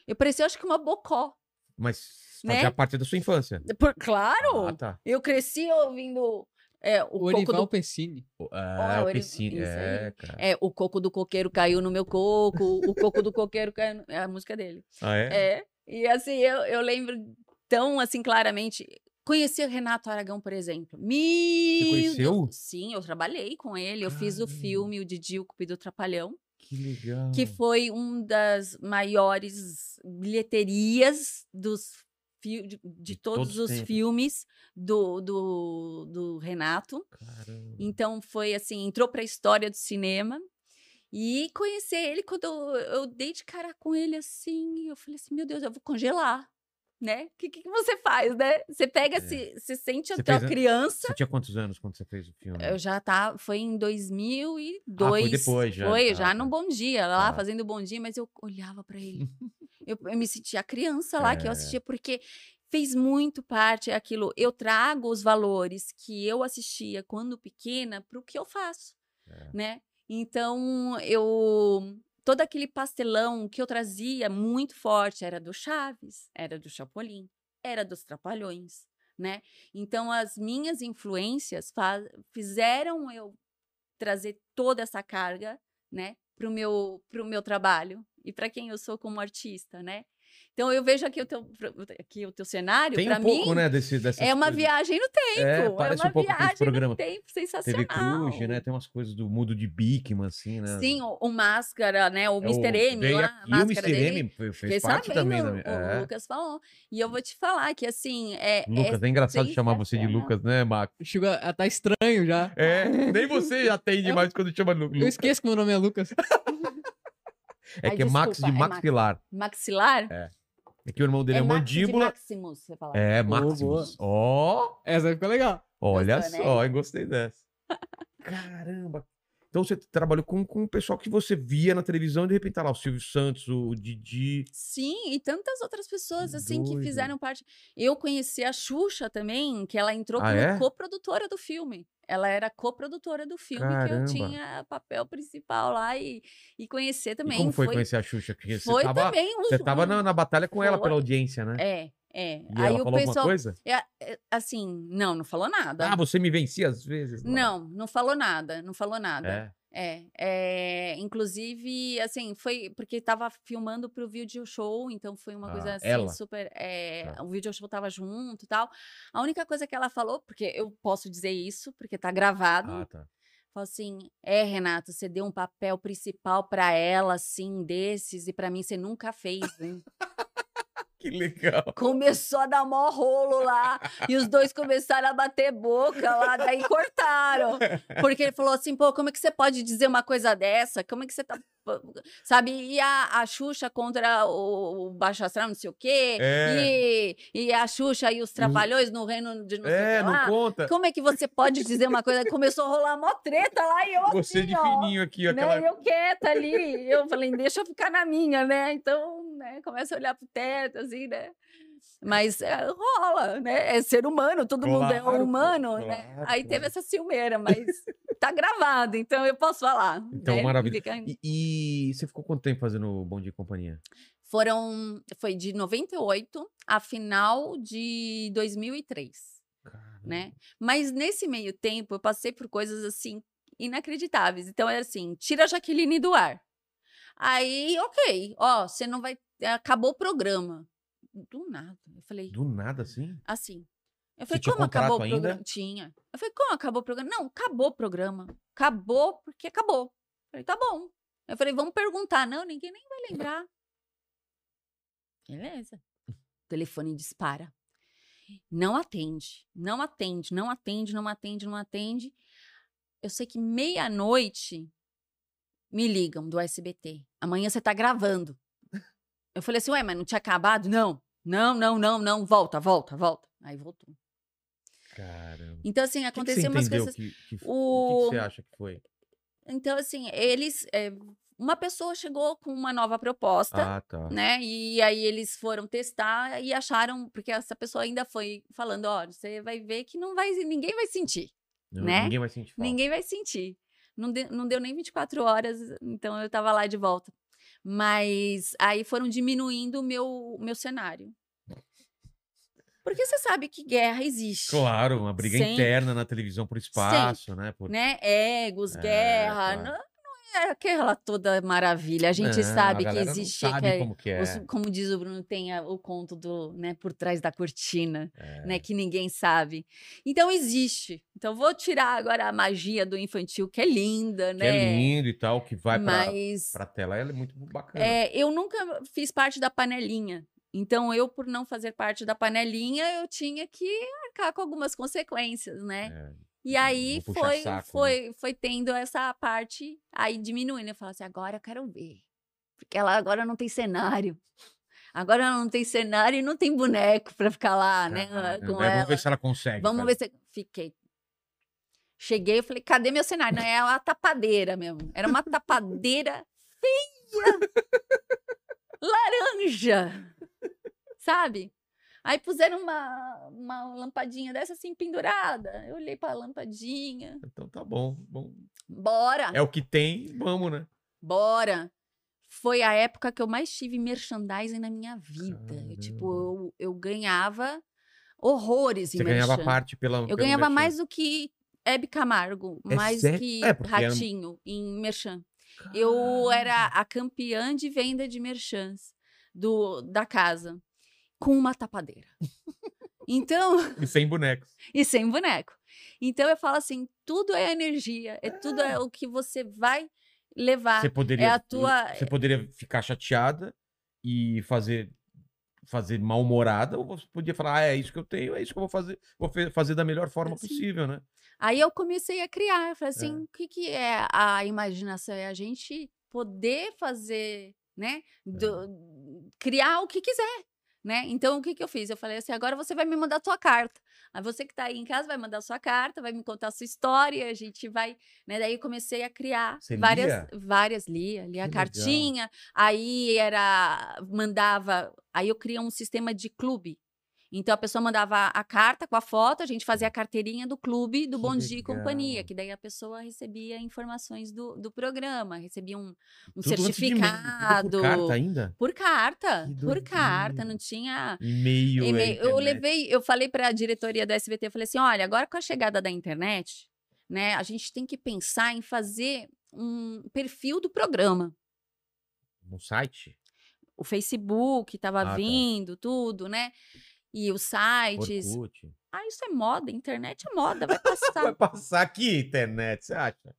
Eu parecia, acho que uma bocó. Mas Né? fazia parte da sua infância. Por, claro! Ah, tá. Eu cresci ouvindo é, o O coco Orival do Pessini. Ah, Ó, o isso É, cara. É, o coco do coqueiro caiu no meu coco, o coco do coqueiro caiu. No... É a música dele. Ah, é? É. E assim, eu, eu lembro tão assim claramente. Conheci o Renato Aragão, por exemplo. Meu conheceu? Deus. Sim, eu trabalhei com ele. Eu fiz o Caramba. filme O Didi, o Cupido Trapalhão, Que legal. que foi um das maiores bilheterias dos fi- de, de De todos, todos os os tempos. filmes do, do, do Renato. Caramba. Então foi assim, entrou para a história do cinema. E conhecer ele, quando eu, eu dei de cara com ele assim, eu falei assim, meu Deus, eu vou congelar, né? O que, que você faz, né? Você pega, É. se, você sente Você até a fez a- criança. Você tinha quantos anos quando você fez o filme? Eu já tá, foi em 2002. Ah, foi depois já. Foi, Ah, já no tá. Bom Dia, lá Tá. fazendo Bom Dia, mas eu olhava para ele. eu, eu me sentia criança lá, que eu É. assistia, porque fez muito parte aquilo. Eu trago os valores que eu assistia quando pequena para o que eu faço, É. né? Então, eu todo aquele pastelão que eu trazia muito forte era do Chaves, era do Chapolin, era dos Trapalhões, né? Então, as minhas influências fizeram eu trazer toda essa carga, né, pro meu meu trabalho e para quem eu sou como artista, né? Então eu vejo aqui o teu aqui o teu cenário Tem para um mim pouco, né, desse, dessas é uma coisas. viagem no tempo, É, é, parece uma um pouco viagem programa. no tempo TV sensacional. Cruz, né? Tem umas coisas do mundo de Bigman, assim, né? Sim, o, o Máscara, né? O É, Mr. M veio lá, a E o Mr. dele. M fez, fez Fiquei parte também. o É. Lucas falou. E eu vou te falar que, assim, é... Lucas, é, engraçado chamar você de. Lucas, né, Marco? Chegou a tá estranho já. É, nem você já atende mais quando chama Lu- Eu Lucas. esqueço que meu nome é Lucas. É Ai, que é Max de é Max. maxilar. Maxilar? É que o irmão dele é, Max de mandíbula. Maximus, você fala. É, Maximus. Ó, Essa ficou legal. olha Gostou, né? só, eu gostei dessa. Caramba. Então você trabalhou com, com o pessoal que você via na televisão e de repente tá lá o Silvio Santos, o Didi. Sim, e tantas outras pessoas, Que assim, que fizeram parte. Eu conheci a Xuxa também, que ela entrou Ah, como é? coprodutora do filme. Ela era coprodutora do filme, que Caramba. eu tinha papel principal lá e, e conhecer também. E como foi, foi conhecer a Xuxa? Porque foi você tava, também um, você tava um- na, na batalha com ela Foi. pela audiência, né? É, é. E Aí o falou pessoal. coisa? é, é, assim, não, não falou nada. Ah, você me vencia às vezes. lá. Não, não falou nada, não falou nada. É. É, é, inclusive, assim, foi porque tava filmando pro video show, então foi uma coisa Ah, assim, ela? super. Tá. O video show tava junto e tal. A única coisa que ela falou, porque eu posso dizer isso, porque tá gravado, Ah, tá. falou assim: é, Renato, você deu um papel principal pra ela, assim, desses, e pra mim você nunca fez, hein? Que legal. Começou a dar mó rolo lá. E os dois começaram a bater boca lá, daí cortaram. Porque ele falou assim, pô, como é que você pode dizer uma coisa dessa? Como é que você tá. Sabe? E a, a Xuxa contra o, o Baixo Astral, não sei o quê. É. E, e a Xuxa e os Trapalhões no reino de não sei É, o que não conta. Como é que você pode dizer uma coisa? Começou a rolar mó treta lá e eu Você assim, de ó, fininho aqui, aquela. né? Eu quieta ali. Eu falei, deixa eu ficar na minha, né? Então, né? Começa a olhar pro teto, assim, né? Mas é, rola, né? É ser humano, todo mundo é Claro, humano, né? claro, Aí teve essa ciumeira, mas tá gravado, então eu posso falar. Então, né? maravilha. Fica- E, e você ficou quanto tempo fazendo Bom Dia e Companhia? Foram, foi de 98 a final de 2003, né? Mas nesse meio tempo eu passei por coisas assim inacreditáveis. Então é assim, tira a Jaqueline do ar. Aí, ok, ó, você não vai, acabou o programa. Do nada. Eu falei, Do nada assim? assim. Eu falei, como acabou o contrato programa? ainda? Tinha. Eu falei, como acabou o programa? Não, acabou o programa. Acabou porque acabou. Eu falei, tá bom. Eu falei, vamos perguntar. Não, ninguém nem vai lembrar. Beleza. O telefone dispara. Não atende, não atende, não atende, não atende, não atende. Eu sei que meia-noite me ligam do SBT. Amanhã você tá gravando. Eu falei assim, ué, mas não tinha acabado? Não, não, não, não, não, volta, volta, volta. Aí voltou. Caramba. Então, assim, O que que aconteceu umas coisas. que, que, o... que que você acha que foi? Então, assim, eles. é, uma pessoa chegou com uma nova proposta. Ah, tá. Né? E aí eles foram testar e acharam, porque essa pessoa ainda foi falando, ó, você vai ver que não vai, ninguém vai sentir, Não, né? Ninguém vai sentir falta. ninguém vai sentir. Não, de- não deu nem 24 horas, então eu tava lá de volta. Mas aí foram diminuindo o meu, meu cenário. Porque você sabe que guerra existe. Claro, uma briga interna na televisão por espaço, né? Por... né? Egos, É, guerra, claro. não é aquela toda maravilha. A gente Não, sabe a que existe, sabe que é- como que é. os- como diz o Bruno, tem a- o conto do, né, por trás da cortina, É. né, que ninguém sabe. Então existe. Então vou tirar agora a magia do infantil, que é linda, Que né? é lindo e tal, que vai pra, Mas pra tela, ela é muito bacana. é, eu nunca fiz parte da panelinha. Então, eu, por não fazer parte da panelinha, eu tinha que arcar com algumas consequências, né? É. E aí foi, né? foi, foi tendo essa parte aí diminuindo. Eu falo assim, agora eu quero ver. Porque ela agora não tem cenário. Agora ela não tem cenário e não tem boneco pra ficar lá, né? Com é, ela. Vamos ver se ela consegue. Vamos fazer. ver se. Fiquei. Cheguei, eu falei, cadê meu cenário? Não, é uma tapadeira mesmo. Era uma tapadeira feia. Laranja. Sabe? Aí puseram uma, uma lampadinha dessa assim pendurada. Eu olhei pra lampadinha. Então tá bom. bom. Bora! É o que tem, vamos, né? Bora! Foi a época que eu mais tive merchandising na minha vida. Eu, tipo, Caramba. eu, eu ganhava horrores em Você ganhava merchan. parte pela. Eu ganhava merchan. mais do que Hebe Camargo, É mais sério? que É, era- Ratinho em merchan. Eu era a campeã de venda de merchans do, da casa, com uma tapadeira. Então, E sem bonecos. e sem boneco. Então eu falo assim, tudo é energia, é tudo é o que você vai levar. Você poderia. é a tua- Você poderia ficar chateada e fazer. Fazer mal-humorada, ou você podia falar, ah, é isso que eu tenho, é isso que eu vou fazer, vou fazer da melhor forma Sim. possível, né? Aí eu comecei a criar, eu falei assim, É. o que, que é a imaginação? É a gente poder fazer, né? do- criar o que quiser, né? Então, o que, que eu fiz? Eu falei assim, agora você vai me mandar a tua carta. Aí você que tá aí em casa vai mandar a sua carta, vai me contar a sua história, a gente vai, né? Daí eu comecei a criar Você várias, lia? várias lia, lia Que a legal. cartinha, aí era, mandava, aí eu criei um sistema de clube. Então a pessoa mandava a carta com a foto, a gente fazia a carteirinha do clube do Que Bom Dia e Companhia, que daí a pessoa recebia informações do, do programa, recebia um, um certificado. Por carta ainda? Por carta, por carta, não tinha. E-mail. e-mail. Eu levei, eu falei para a diretoria da SBT, eu falei assim: olha, agora com a chegada da internet, né, a gente tem que pensar em fazer um perfil do programa. No site? O Facebook estava Ah, tá. vindo, tudo, né? E os sites. Orkut. Ah, isso é moda, internet é moda, vai Vai passar. passar aqui, internet, você acha?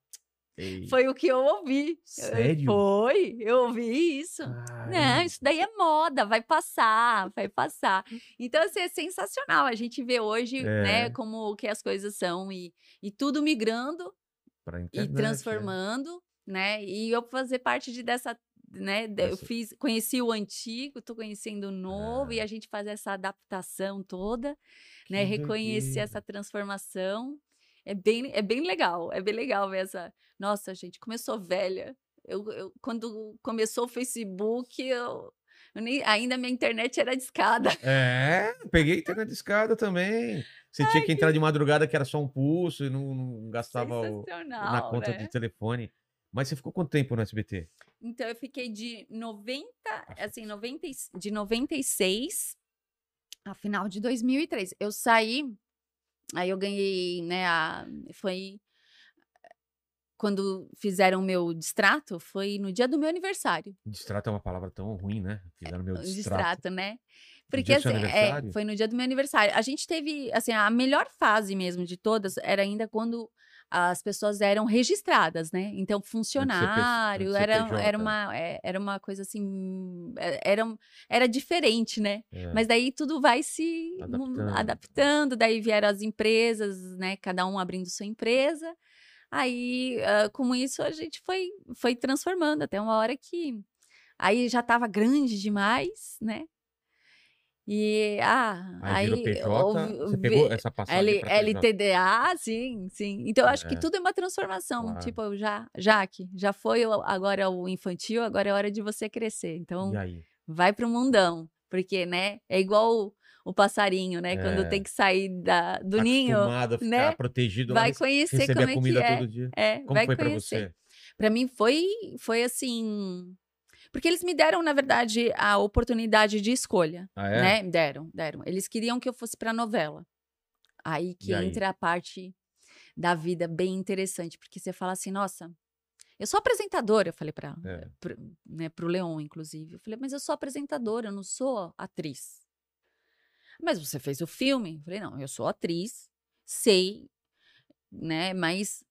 Ei, Foi o que eu ouvi. Sério? Foi, eu ouvi isso. Não, caramba. isso daí é moda, vai passar, vai passar. Então, assim, é sensacional a gente vê hoje, É. né, como que as coisas são e, e tudo migrando Pra e internet, é. transformando, né? E eu fazer parte de dessa, né? de- Eu Dessa- fiz, conheci o antigo, tô conhecendo o novo e É. a gente faz essa adaptação toda, né? Que Reconhecer doideira. essa transformação. É bem, é bem legal, é bem legal ver essa. Nossa, gente, como eu sou velha. Eu, eu- quando começou o Facebook, eu, eu nem, ainda minha internet era de escada. É, peguei internet de escada também. Você tinha que entrar de madrugada, que era só um pulso e não, não gastava o- na conta né? de telefone. Mas você ficou quanto tempo no SBT? Então eu fiquei de 90, assim, 90, e- de 96 a final de 2003. Eu saí, aí eu ganhei, né, a, foi quando fizeram o meu distrato, foi no dia do meu aniversário. Distrato é uma palavra tão ruim, né? Fizeram meu o distrato. distrato, né? Porque assim, é, foi no dia do meu aniversário. A gente teve, assim, a melhor fase mesmo de todas era ainda quando as pessoas eram registradas, né? Então, funcionário, era, era, uma, é, era uma coisa assim, é, era, era diferente, né? É. Mas daí tudo vai se mu- Adaptando. adaptando, daí vieram as empresas, né? Cada um abrindo sua empresa. Aí, ah, com isso, a gente foi, foi transformando até uma hora que aí já estava grande demais, né? E ah, Aí, virou PJ, você pegou essa passagem L-. LTDA, sim, sim. Então, eu acho que É. tudo é uma transformação. Claro. Tipo, já, Jaque, já foi agora o infantil, agora é hora de você crescer. Então, aí? vai pro mundão. Porque, né, é igual o, passarinho, né? É. Quando tem que sair da, do ninho, Acostumado a ficar né? protegido vai conhecer como é que é. É, Como vai foi pra conhecer. você? Pra mim foi, foi assim. Porque eles me deram, na verdade, a oportunidade de escolha, Ah, é? né? Deram, deram. Eles queriam que eu fosse pra novela. Aí que aí? entra a parte da vida bem interessante, porque você fala assim, nossa, eu sou apresentadora, eu falei para É. pro, né, pro Leon, inclusive. Eu falei, mas eu sou apresentadora, eu não sou atriz. Mas você fez o filme? Eu falei, não, eu sou atriz, sei, né? Mas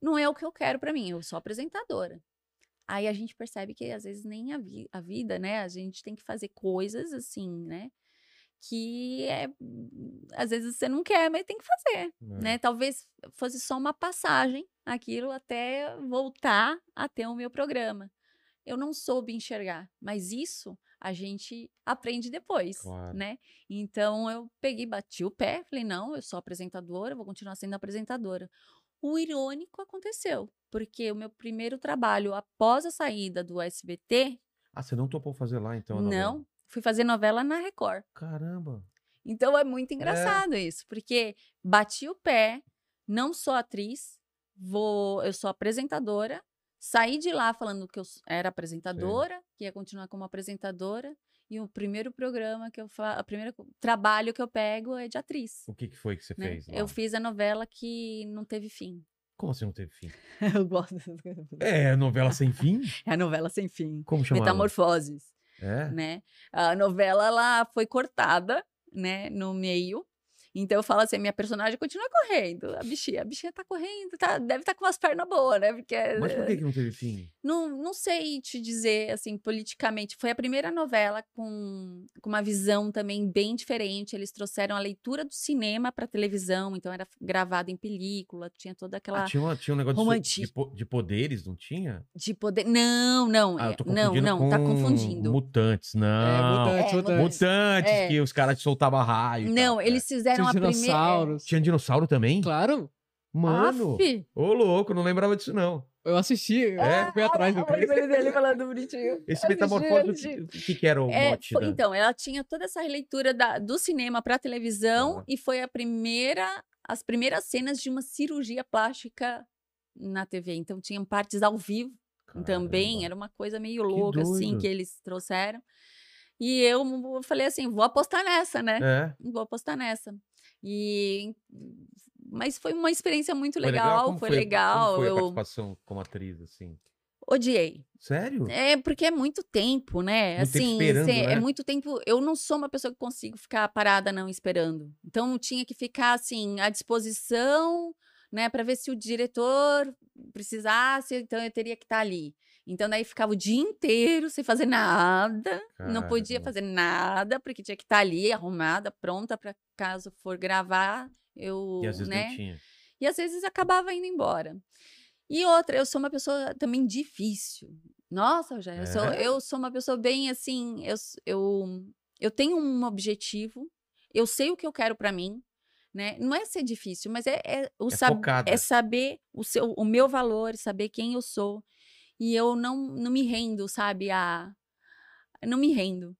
não é o que eu quero para mim, eu sou apresentadora. Aí a gente percebe que às vezes nem a, vi- a vida, né? A gente tem que fazer coisas assim, né? Que é, às vezes você não quer, mas tem que fazer É. né? Talvez fosse só uma passagem aquilo até voltar a ter o meu programa. Eu não soube enxergar, mas isso a gente aprende depois, Claro. né? Então eu peguei, bati o pé, falei: "Não, eu sou apresentadora, vou continuar sendo apresentadora". O irônico aconteceu, porque o meu primeiro trabalho após a saída do SBT, Ah, você não topou fazer lá, então? não, fui fazer novela na Record. Caramba. Então é muito engraçado isso, porque bati o pé, não sou atriz, vou, eu sou apresentadora, saí de lá falando que eu era apresentadora, que ia continuar como apresentadora, e o primeiro programa que eu faço, o primeiro trabalho que eu pego é de atriz. O que, que foi que você né? fez? lá? Eu fiz a novela que não teve fim. Como assim não teve fim? eu gosto dessas coisas. É, novela sem fim? É a novela sem fim. Como chamava? Metamorfoses. É? né? A novela ela foi cortada, né, no meio. Então eu falo assim, minha personagem continua correndo. A bichinha, a bichinha tá correndo, tá, deve estar com umas pernas boas, né? Porque Mas por que, que não teve fim? não, não sei te dizer, assim, politicamente. Foi a primeira novela com, com uma visão também bem diferente. Eles trouxeram a leitura do cinema para televisão, então era gravado em película, tinha toda aquela Ah, tinha, uma- tinha um negócio de, de, po- de poderes, não tinha? de poder. Não, não, Ah, eu é- tô não, não, com tá confundindo. Mutantes, não. É, mutante, É, mutante. Mutantes, É. que os caras soltavam raio. Não, tal, eles é. fizeram Tinha primeira. dinossauros. Tinha dinossauro também? Claro, Mano, Aff! ô louco, não lembrava disso não. eu assisti, É? eu fui atrás do trem. ele dele falando bonitinho. Esse metamorfose, o que, que era o É, mote foi- da- então, ela tinha toda essa releitura da- do cinema para televisão Ah. e foi a primeira, as primeiras cenas de uma cirurgia plástica na TV. Então tinham partes ao vivo também, Caramba. era uma coisa meio louca assim que eles trouxeram. E eu falei assim, vou apostar nessa, né? É, Vou apostar nessa. E mas foi uma experiência muito foi legal, foi, Como legal. foi a eu participação como atriz, assim? odiei. Sério? É, porque é muito tempo, né? Muito tempo assim, esperando, cê- né? é muito tempo. Eu não sou uma pessoa que consigo ficar parada não esperando. Então tinha que ficar assim à disposição, né, para ver se o diretor precisasse, então eu teria que estar ali. Então daí ficava o dia inteiro sem fazer nada, não podia Caramba. fazer nada porque tinha que estar ali arrumada, pronta para caso for gravar, eu, E às vezes né? nem tinha. E às vezes acabava indo embora. E outra, eu sou uma pessoa também difícil. Nossa, já, eu, sou, É? eu sou uma pessoa bem assim, eu, eu, eu tenho um objetivo, eu sei o que eu quero pra mim, né? Não é ser difícil, mas é, é, o É sab- focada. é saber o, seu, o meu valor, saber quem eu sou. E eu não, não me rendo, sabe? A, não me rendo.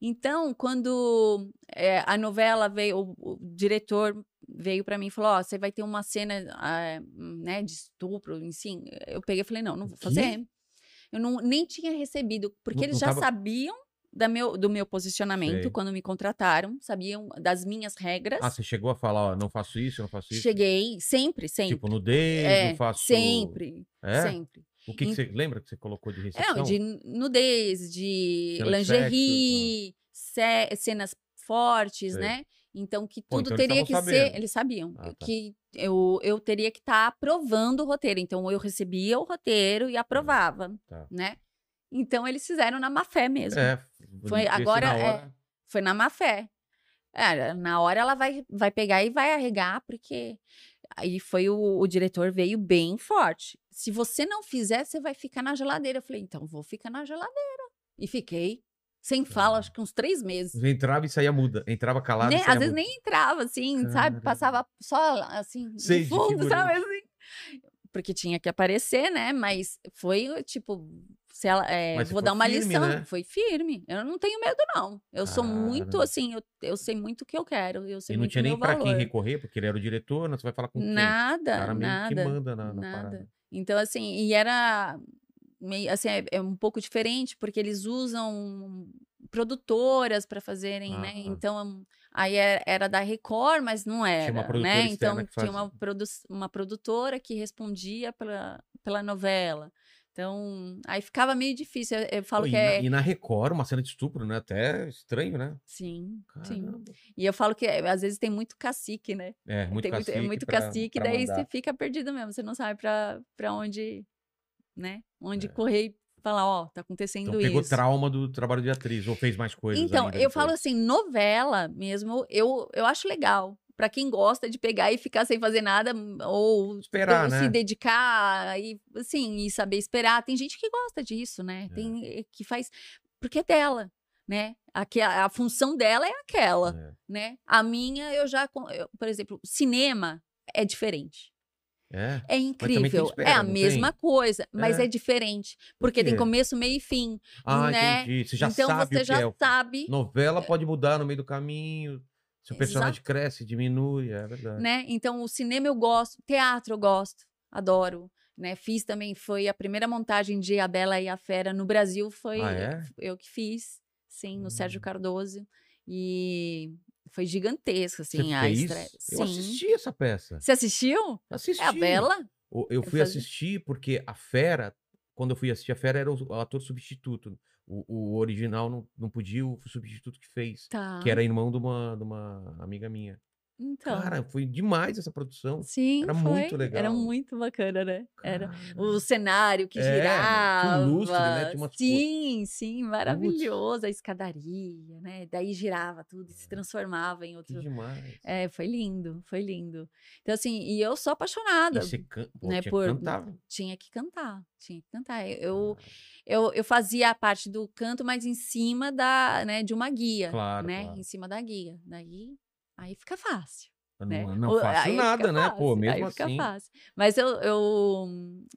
Então, quando eh, a novela veio, o, o diretor veio pra mim e falou: Ó, você vai ter uma cena ah, né, de estupro, enfim. Eu peguei e falei: Não, não vou fazer. Eu não, nem tinha recebido, porque Não- eles já tava- sabiam da meu, do meu posicionamento Sei. quando me contrataram, sabiam das minhas regras. Ah, você chegou a falar, ó, não faço isso, não faço isso? Cheguei, sempre, sempre. Tipo, nudez, é, não faço... sempre, É? sempre. O que, que você lembra que você colocou de É, restrição? de nudez, de de sexo, lingerie, ce- cenas fortes, Sei. né? Então, que tudo então teria que estavam ser. sabendo. Eles sabiam Ah, tá. que eu, eu teria que estar aprovando o roteiro. Então, eu recebia o roteiro e aprovava, Tá. né? Então, eles fizeram na má fé mesmo. É, Foi agora, na é, Foi na má fé. É, na hora ela vai, vai pegar e vai arregar, porque aí foi o, o diretor veio bem forte. Se você não fizer, você vai ficar na geladeira. Eu falei, então vou ficar na geladeira. E fiquei sem fala, acho que uns três meses. Entrava e saía muda. Entrava calado Nem- saía às vezes muda. nem entrava, assim, sabe? Caramba. Passava só assim, no Sei, de fundo, sabe? figurante. Assim. Porque tinha que aparecer, né? Mas foi tipo, se ela, é, vou dar uma firme, lição. né? Foi firme. Eu não tenho medo, não. Eu sou muito Caramba. assim, eu, eu sei muito o que eu quero. Eu sei E não tinha nem valor. quem recorrer, porque ele era o diretor, né? Você vai falar com quem? O Nada, meio que nada. manda na, na nada. parada. Então, assim, e era meio assim, é, é um pouco diferente, porque eles usam produtoras para fazerem, né? Ah, ah. Então, aí era, era da Record, mas não era, uma produtora né? Então, tinha fazia. uma, produ uma produtora que respondia pela, pela novela. Então, aí ficava meio difícil. Eu, eu falo e, que na, é. e na Record, uma cena de estupro, né? Até estranho, né? Sim, sim. Caramba. E eu falo que é, às vezes tem muito cacique, né? É, muito tem muito, cacique. é muito pra- cacique, pra daí mandar. você fica perdido mesmo. Você não sabe pra, pra onde, né? Onde É. correr e falar, ó, tá acontecendo Então pegou isso. trauma do trabalho de atriz, ou fez mais coisas Então, eu falo assim, novela mesmo, eu, eu acho legal. Pra quem gosta de pegar e ficar sem fazer nada, hum, ou Esperar, se né? dedicar e assim, e saber esperar. Tem gente que gosta disso, né? Tem eh, que faz porque é dela, né? Aqui, a, a função dela é aquela, É. né? A minha, eu já, eu, por exemplo, cinema é diferente. É. É tem incrível. espera, é a mesma coisa, mas É. é, diferente. Porque tem começo, meio e fim. Ah, né? entendi. Você já então sabe você já é. sabe. Novela pode mudar no meio do caminho. Se o personagem Exato. cresce, diminui, é verdade. né? Então, o cinema eu gosto, teatro eu gosto, adoro. Né? Fiz também, foi a primeira montagem de A Bela e a Fera no Brasil, foi Ah, é? eu que fiz, sim, no Sérgio Hum. Cardoso. E foi gigantesco, Você assim, a fez? estreia. Eu Sim. assisti essa peça. Você assistiu? Assisti. É a Bela? O- Eu fui fazia- assistir porque a Fera, quando eu fui assistir a Fera, era o, o ator substituto. O, o original não, não podia, o substituto que fez. Tá. Que era irmão de uma, de uma amiga minha. Então. Cara, foi demais essa produção. sim, era foi. muito Era legal. muito bacana, né? Era o cenário que É, girava. lustre, né? Tinha umas co- Sim, sim, maravilhoso. A escadaria, né? Daí girava tudo e se transformava em Que outro. demais. É, foi lindo, foi lindo. Então, assim, e eu sou apaixonada. E você can... Pô, né, tinha que por- cantar. Tinha que cantar, tinha que cantar. Eu, Ah, eu, eu fazia a parte do canto, mas em cima da, né, de uma guia, Claro, né? claro. Em cima da guia. Daí, aí fica fácil. Não, né? não O- faço aí nada, né? Pô, fácil, mesmo aí fica assim. fácil. Mas eu, eu,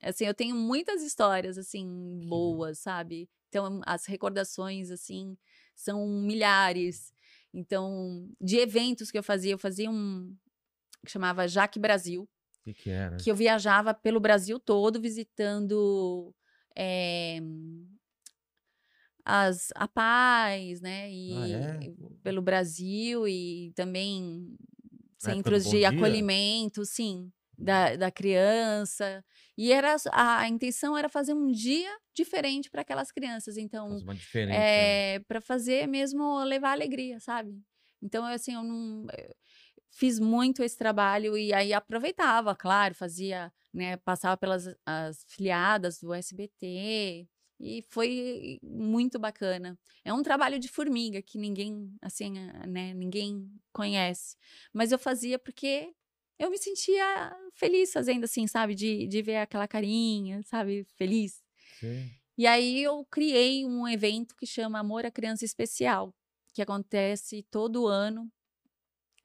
assim, eu tenho muitas histórias, assim, boas, sabe? Então, as recordações, assim, são milhares. Então, de eventos que eu fazia, eu fazia um que chamava Jaque Brasil, O que, que era? que eu viajava pelo Brasil todo visitando eh, as a paz, né? E Ah, é? pelo Brasil e também Na centros de Dia? acolhimento, sim, da, da criança. E era a, a intenção era fazer um dia diferente para aquelas crianças. Então, Faz uma diferença. né? é, para fazer mesmo levar alegria, sabe? Então, assim, eu não eu fiz muito esse trabalho e aí aproveitava, claro, fazia, né, passava pelas as filiadas do SBT e foi muito bacana. É um trabalho de formiga que ninguém, assim, né, ninguém conhece, mas eu fazia porque eu me sentia feliz fazendo assim, sabe, de, de ver aquela carinha, sabe, feliz. Sim. E aí eu criei um evento que chama Amor à Criança Especial, que acontece todo ano,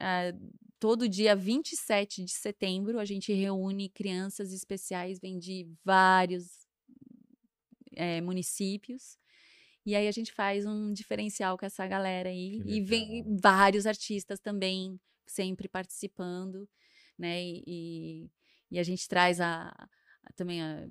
ah, todo dia 27 de setembro, a gente reúne crianças especiais, vem de vários eh, municípios. E aí a gente faz um diferencial com essa galera aí. Que E vem vários artistas também, sempre participando, né? E, e- e a gente traz a, a- também a,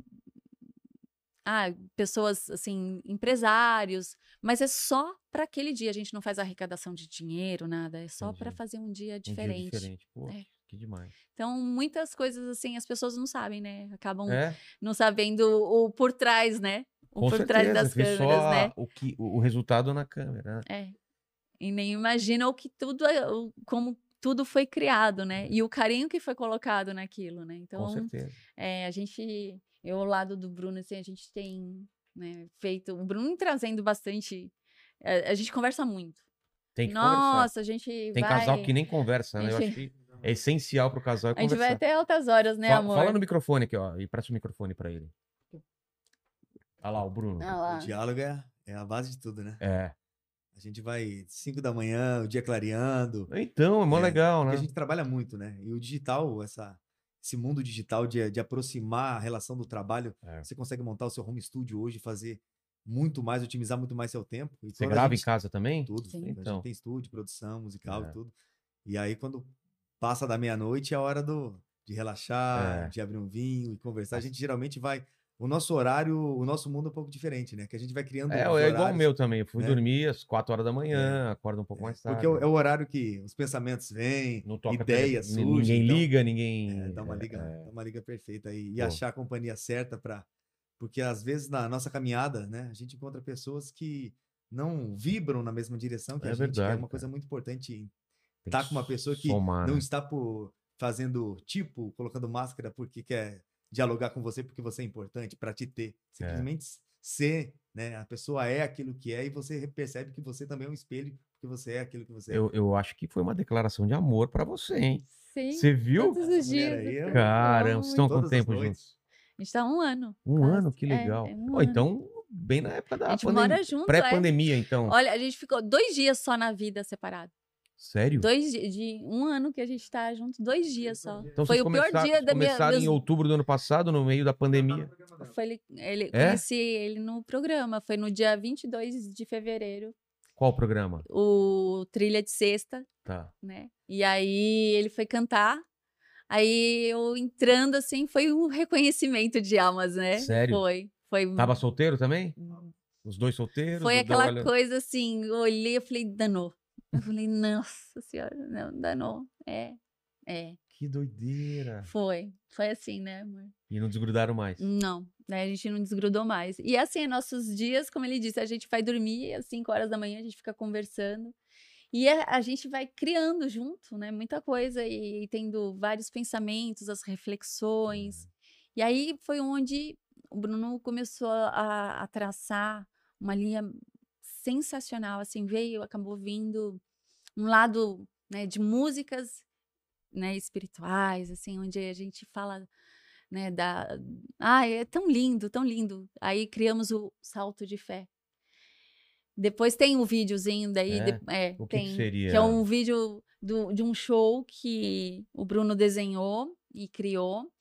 ah, pessoas assim, empresários, mas é só para aquele dia. A gente não faz arrecadação de dinheiro, nada. É só para fazer um dia Um diferente. dia diferente. Pô, É. que demais. Então, muitas coisas assim as pessoas não sabem, né? Acabam É, não sabendo o, por trás, né? O com por certeza. trás das câmeras, só né? o, que, o resultado na câmera. né? É. E nem imagina o que tudo, é- como tudo foi criado, né? E o carinho que foi colocado naquilo, né? Com Então, certeza. é, a gente, eu ao lado do Bruno, assim, a gente tem né, feito, o Bruno trazendo bastante, é, a gente conversa muito. Tem que conversar. Nossa, a gente Tem vai, casal que nem conversa, né? Eu Gente- acho que é essencial pro casal é a gente conversar. vai até altas horas, né, Fa- amor? Fala no microfone aqui, ó. E presta o microfone pra ele. Olha lá, o Bruno. Ah O diálogo é, é a base de tudo, né? É. A gente vai 5 da manhã, o dia clareando. Então, é mó É, legal, Porque né? a gente trabalha muito, né? E o digital, essa, esse mundo digital de, de aproximar a relação do trabalho, É. você consegue montar o seu home studio hoje, fazer muito mais, otimizar muito mais seu tempo. E Você quando a grava em gente- casa também? Tudo. Sim. A Então. gente tem estúdio, produção, musical É. e tudo. E aí, quando passa da meia-noite, é a hora do, de relaxar, É. de abrir um vinho e conversar. A gente geralmente vai. O nosso horário, o nosso mundo é um pouco diferente, né? Que a gente vai criando. É, é igual o meu também. Eu fui né? dormir às 4 horas da manhã, acordo um pouco mais tarde. Porque é o, é horário que os pensamentos vêm, ideias surgem. Ninguém então, liga, ninguém. é, dá, uma liga, é, dá uma liga perfeita aí. E Pô. achar a companhia certa para. Porque às vezes na nossa caminhada, né, a gente encontra pessoas que não vibram na mesma direção que É a gente. que verdade, é uma coisa muito importante tá com uma pessoa que somar, não né? está por fazendo tipo, colocando máscara porque quer dialogar com você porque você é importante para te ter. Simplesmente ser, né? A pessoa é aquilo que é e você percebe que você também é um espelho porque você é aquilo que você é. Eu, eu acho que foi uma declaração de amor pra você, hein? Sim, Você viu? todos os dias. aí é- eu Caramba, vocês estão quanto tempo juntos? A gente tá há um ano. Um quase. ano, que É, legal. é um Ó, ano. então, bem na época da A gente pandemia. mora junto, é. Pré-pandemia, então. Olha, a gente ficou dois dias só na vida separado. Sério? Dois de um ano que a gente tá junto, dois dias só. Então Foi o pior dia da minha. começaram em outubro do ano passado, no meio da pandemia. Foi ele, ele É? conheci ele no programa, foi no dia 22 de fevereiro. Qual programa? o Trilha de Sexta, Tá. né? E aí ele foi cantar. Aí eu entrando assim, foi um reconhecimento de almas, né? Sério? Foi. Foi, Tava solteiro também? Os dois solteiros? foi aquela coisa assim, eu olhei e falei, danou. Eu falei, nossa senhora, não, danou. É, é, Que doideira. foi. Foi assim, né, amor? E não desgrudaram mais. Não, né? A gente não desgrudou mais. E assim, nossos dias, como ele disse, a gente vai dormir às 5 horas da manhã, a gente fica conversando. E a, a gente vai criando junto, né? Muita coisa e, tendo vários pensamentos, as reflexões. E aí foi onde o Bruno começou a, a traçar uma linha sensacional, assim, veio, acabou vindo um lado, né, de músicas, né, espirituais, assim, onde a gente fala né, da... Ai, é tão lindo, tão lindo. Aí criamos o Salto de Fé. Depois tem um videozinho daí, É? de- é, O que que tem, seria? é um vídeo do- de um show que o Bruno desenhou e criou.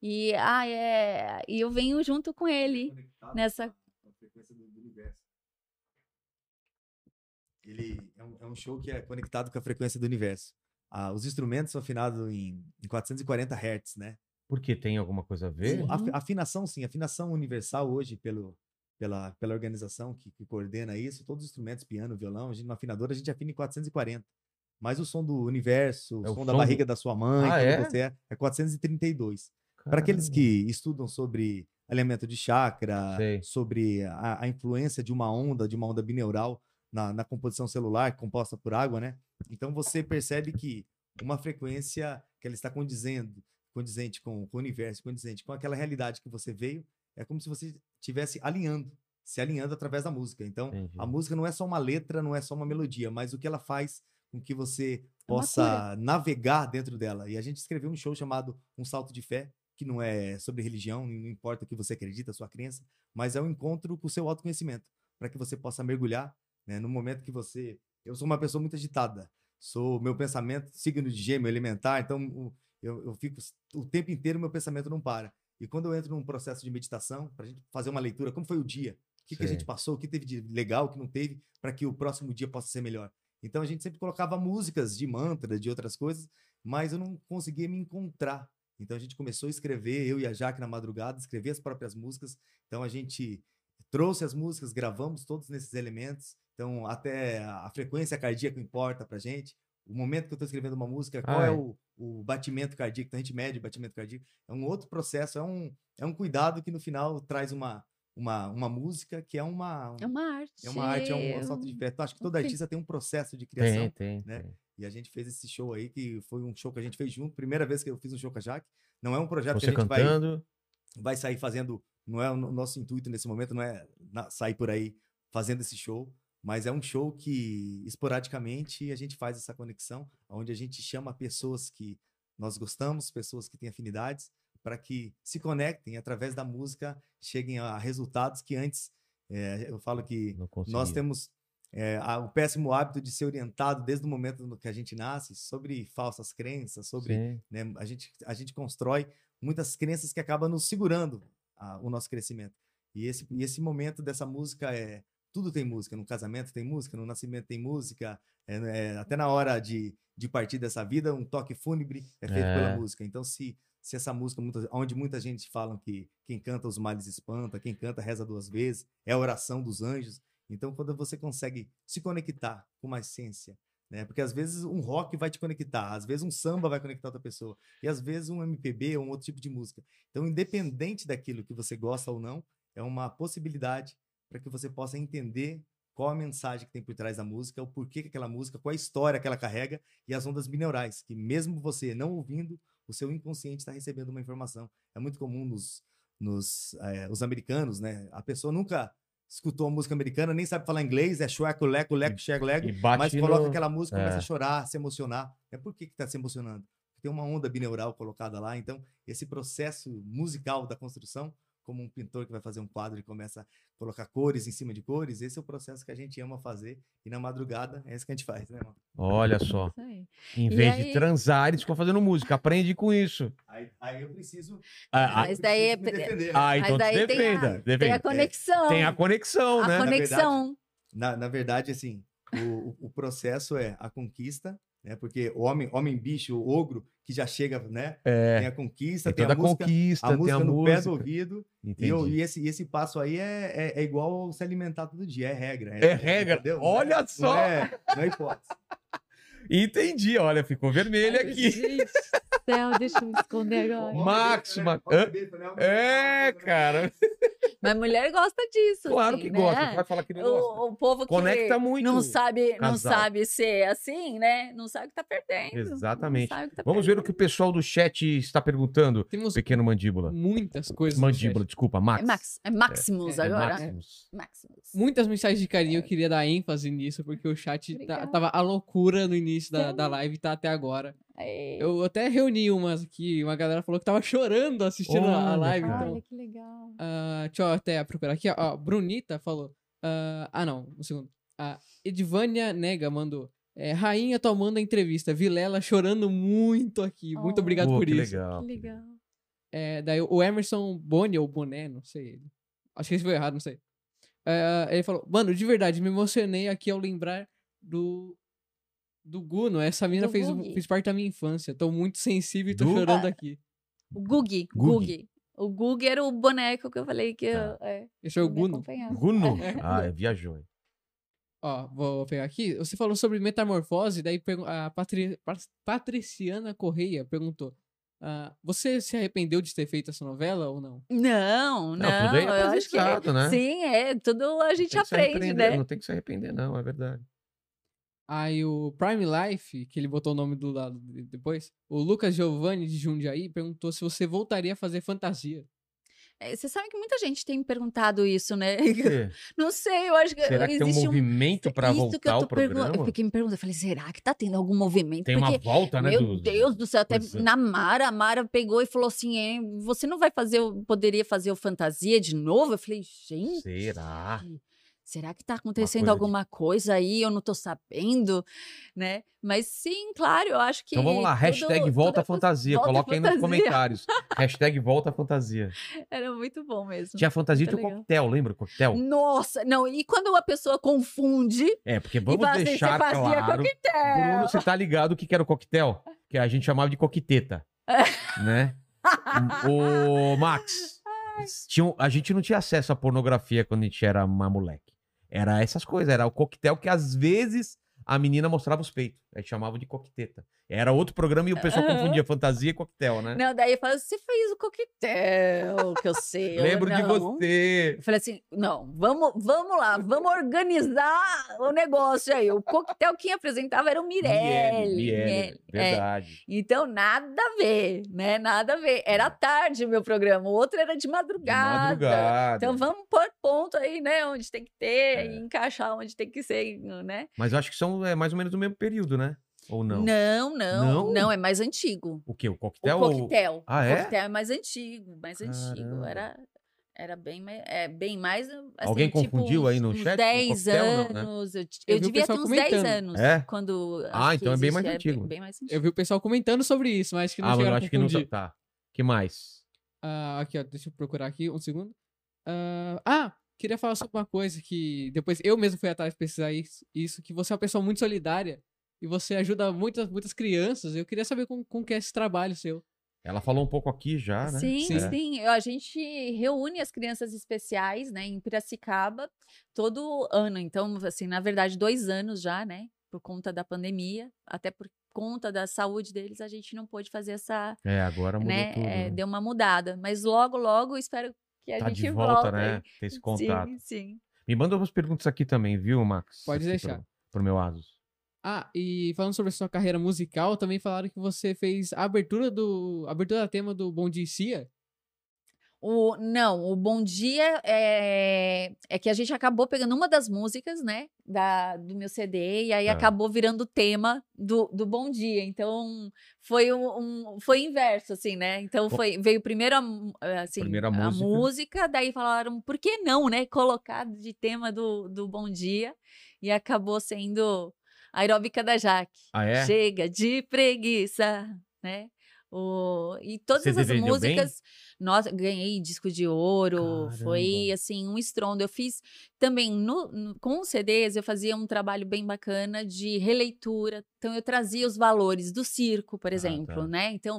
E, ah, é, e eu venho junto com ele. Nessa- frequência do universo. Ele é um, é um show que é conectado com a frequência do universo. Ah, os instrumentos são afinados em, em 440 Hz, né? Por que tem alguma coisa a ver? Sim. A afi- afinação, sim, afinação universal hoje pelo, pela, pela organização que, que coordena isso, todos os instrumentos, piano, violão, a gente, no afinador a gente afina em 440. Mas o som do universo, o É o som da som do- barriga da sua mãe, Ah, é? você é, é 432. Para aqueles que estudam sobre alinhamento de chakra, Sei. sobre a, a influência de uma onda, de uma onda bineural na, na composição celular, composta por água, né? Então você percebe que uma frequência que ela está condizendo, condizente com, com o universo, condizente com aquela realidade que você veio, é como se você estivesse alinhando, se alinhando através da música. Então, Entendi. a música não é só uma letra, não é só uma melodia, mas o que ela faz com que você É possa navegar dentro dela. E a gente escreveu um show chamado Um Salto de Fé, que não é sobre religião, não importa o que você acredita, a sua crença, mas é um encontro com o seu autoconhecimento, para que você possa mergulhar, né, no momento que você... Eu sou uma pessoa muito agitada, sou meu pensamento, signo de gêmeo, elementar, então eu, eu fico o tempo inteiro, meu pensamento não para. E quando eu entro num processo de meditação, para a gente fazer uma leitura, como foi o dia? O que, que a gente passou? O que teve de legal, o que não teve, para que o próximo dia possa ser melhor? Então a gente sempre colocava músicas de mantra, de outras coisas, mas eu não conseguia me encontrar. Então a gente começou a escrever, eu e a Jaque na madrugada, escrever as próprias músicas. Então a gente trouxe as músicas, gravamos todos nesses elementos. Então até a frequência cardíaca importa pra gente. O momento que eu estou escrevendo uma música, qual Ah, é, é. o, o batimento cardíaco? Então a gente mede o batimento cardíaco. É um outro processo, é um, é um cuidado que no final traz uma, uma, uma música que é uma, É uma arte. é uma arte, é um, é um salto de fé. Então, acho que todo artista tem um processo de criação. Tem, tem, né? tem. E a gente fez esse show aí, que foi um show que a gente fez junto. Primeira vez que eu fiz um show com a Jaque. Não é um projeto que Você a gente vai, vai sair fazendo. Não é o no- nosso intuito nesse momento, não é sair por aí fazendo esse show. Mas é um show que, esporadicamente, a gente faz essa conexão, onde a gente chama pessoas que nós gostamos, pessoas que têm afinidades, para que se conectem através da música, cheguem a resultados que antes. eh, eu falo que nós temos é, o péssimo hábito de ser orientado desde o momento no que a gente nasce sobre falsas crenças, sobre né, a, gente, a gente constrói muitas crenças que acabam nos segurando a- o nosso crescimento. E esse, e esse momento dessa música é. Tudo tem música. No casamento tem música, no nascimento tem música, é, é, até na hora de, de partir dessa vida, um toque fúnebre é feito É. pela música. Então, se, se essa música, muita, onde muita gente fala que quem canta os males espanta, quem canta reza duas vezes, é a oração dos anjos. Então, quando você consegue se conectar com uma essência, né? Porque às vezes um rock vai te conectar, às vezes um samba vai conectar outra pessoa, e às vezes um MPB ou um outro tipo de música. Então, independente daquilo que você gosta ou não, é uma possibilidade para que você possa entender qual a mensagem que tem por trás da música, o porquê que aquela música, qual a história que ela carrega e as ondas bineurais, que mesmo você não ouvindo, o seu inconsciente está recebendo uma informação. É muito comum nos, nos eh, os americanos, né? A pessoa nunca escutou a música americana, nem sabe falar inglês, é chueco, leco, leco, chego, lego, mas coloca no- aquela música, começa é. a chorar, se emocionar. É por que está se emocionando? Tem uma onda bineural colocada lá, então esse processo musical da construção, como um pintor que vai fazer um quadro e começa a colocar cores em cima de cores, esse é o processo que a gente ama fazer e na madrugada é isso que a gente faz, né, mano? Olha só. Aí. Em E vez de aí- transar, eles ficam fazendo música. Aprende com isso. Aí, aí eu preciso. Ah, Mas daí é preciso me pre- defender, né? Ah, Mas então te daí tem a- defenda. Tem defenda. a conexão. Tem a conexão, a né? conexão. na, na verdade, assim, o- o processo é a conquista, né? Porque o homem, homem bicho, o ogro, que já chega, né? Tem É, a conquista, tem tem, toda a a música, conquista, a tem música a no música. pé do ouvido. E, eu- e esse, e esse passo aí é, é, é igual se alimentar todo dia, é regra. É regra. entendeu? Não Olha é- só! Não é, não é hipótese. Entendi, olha, ficou vermelho aqui. Gente do céu, deixa eu me esconder agora. Max, Né? Né? É, cara. Mas mulher gosta disso. Claro assim, que né? gosta. Vai falar que não gosta. O, o povo que Conecta muito não sabe, não casal. sabe ser assim, né? Não sabe o que tá perdendo. Não Exatamente. tá Vamos ver o perdendo. que o pessoal do chat está perguntando. Temos Pequeno mandíbula. muitas coisas. Mandíbula, desculpa, Max. É, Max, é Maximus É, É agora. Maximus. Maximus. Muitas mensagens de carinho, eu queria dar ênfase nisso, porque o chat tá- tava a loucura no início da, da live e tá até agora. Eu até reuni umas aqui, uma galera falou que tava chorando assistindo a- a Olha, live. cara. Então, Olha que legal. Ah, deixa eu até procurar aqui. ó. Brunita falou. ah, ah, não, um segundo. A Edvânia Nega mandou. é, Rainha tomando a entrevista. Vilela chorando muito aqui. Muito Oh. obrigado Pô, por que isso. legal. Que legal. É, daí o Emerson Boni, ou Boné, não sei. Acho que escreveu errado, não sei. É, ele falou: Mano, de verdade, me emocionei aqui ao lembrar do. Do Guno. Essa mina Do fez, Gugi. fez parte da minha infância. Tô muito sensível e tô Do- chorando Ah, aqui. O Gugi. Gugi. Gugi. O Gugi era o boneco que eu falei que Tá. eu, é, Esse é o me Guno. acompanhava. Guno? É. Ah, viajou. hein? Ó, vou pegar aqui. Você falou sobre metamorfose, daí pergu- a Patri- Pa- Patriciana Correia perguntou: ah, Você se arrependeu de ter feito essa novela ou não? Não, não. Não, tudo é eu acho que aprendizado, né? sim, é, tudo a gente Tem que se aprende, arrepender, né? Não tem que se arrepender, não, é verdade. Aí o Prime Life, que ele botou o nome do lado de- depois, o Lucas Giovanni de Jundiaí perguntou se você voltaria a fazer fantasia. É, Você sabe que muita gente tem me perguntado isso, né? Não sei, eu acho que Será que tem um movimento para Isso que voltar eu ao tô pergun- programa? Eu fiquei me perguntando, eu falei, será que tá tendo algum movimento? Tem uma Porque, volta, né? meu dos- Deus do céu, até Pois é. na Mara, a Mara pegou e falou assim, é, você não vai fazer, o- poderia fazer o fantasia de novo? Eu falei, gente, Será? Será que tá acontecendo coisa de- alguma coisa aí? Eu não tô sabendo, né? Mas sim, claro, eu acho que Então vamos lá, tudo- hashtag tudo volta é poss- fantasia. volta Coloquem aí nos fantasia. comentários. hashtag volta fantasia. Era muito bom mesmo. Tinha fantasia Muito de um coquetel, lembra coquetel? Nossa, não, e quando a pessoa confunde É, porque e vamos assim, deixar você fazia claro. coquetel. Bruno, você tá ligado o que era o coquetel? Que a gente chamava de coqueteta. né? Ô, Max, tinha a gente não tinha acesso à pornografia quando a gente era uma moleque. Era essas coisas, era o coquetel que às vezes a menina mostrava os peitos. A gente chamava de coqueteta. Era outro programa e o pessoal Aham. confundia fantasia e coquetel, né? Não, daí fala, você fez o coquetel, que eu sei. eu Lembro de não." você. Eu falei assim, não, vamos, vamos lá, vamos organizar o negócio aí. O coquetel quem apresentava era o Mirelli. Miele, Mirelli, é. verdade. Então, nada a ver, né? Nada a ver. Era tarde o meu programa, o outro era de De madrugada. madrugada. Então, vamos pôr ponto aí, né? Onde tem que ter, É. e encaixar onde tem que ser, né? Mas eu acho que são é, mais ou menos do mesmo período, né? Ou não? Não, não, Não? não, é mais antigo. O quê? O O coquetel? ou- coquetel. Ah, o é? coquetel é mais antigo, mais antigo. Caramba. Era, era bem mais, é, bem mais. Assim, Alguém tipo, confundiu aí no uns chat com 10 coquetel, não, né? anos. Eu, Eu eu vi o devia ter pessoal uns 10 comentando. anos. É? Quando. Ah, que então é bem mais existe, antigo. bem, bem mais antigo. Eu vi o pessoal comentando sobre isso, mas acho que não Ah, mas eu chegaram acho que não confundir. tá. que mais? Ah, aqui, ó, deixa eu procurar aqui um segundo. Ah, ah, queria falar sobre uma coisa que depois eu mesmo fui atrás de pesquisar isso, isso, que você é uma pessoa muito solidária e você ajuda muitas, muitas crianças. Eu queria saber como, como que é esse trabalho seu. Ela falou um pouco aqui já, né? Sim, Sim. sim. A gente reúne as crianças especiais, né, em Piracicaba, todo ano. Então, assim, na verdade, dois anos já, né, por conta da pandemia, até por conta da saúde deles, a gente não pôde fazer essa, É, agora mudou né, tudo. é, né? deu uma mudada. Mas logo, logo, espero que a Tá gente de volta, volte né? aí. Ter esse contato. Sim, sim. Me manda umas perguntas aqui também, viu, Max? Pode Aqui deixar. Pro, pro meu Asus. Ah, e falando sobre a sua carreira musical, também falaram que você fez a abertura do a abertura da tema do Bom Dia Cia. O, não, o Bom Dia é, é que a gente acabou pegando uma das músicas, né, da, do meu CD, e aí Tá. acabou virando o tema do, do Bom Dia. Então, foi um, um- foi inverso, assim, né? Então, foi, veio primeiro a, assim, primeiro a música. música, daí falaram, por que não, né, colocar de tema do, do Bom Dia, e acabou sendo aeróbica da Jaque. Ah, é? Chega de preguiça, né? O- e todas Você essas bem? músicas, nossa, ganhei disco de ouro, foi Caramba. assim um estrondo. Eu fiz também no, no- com os CDs, eu fazia um trabalho bem bacana de releitura. Então eu trazia os valores do circo, por Ah, exemplo, tá. né? Então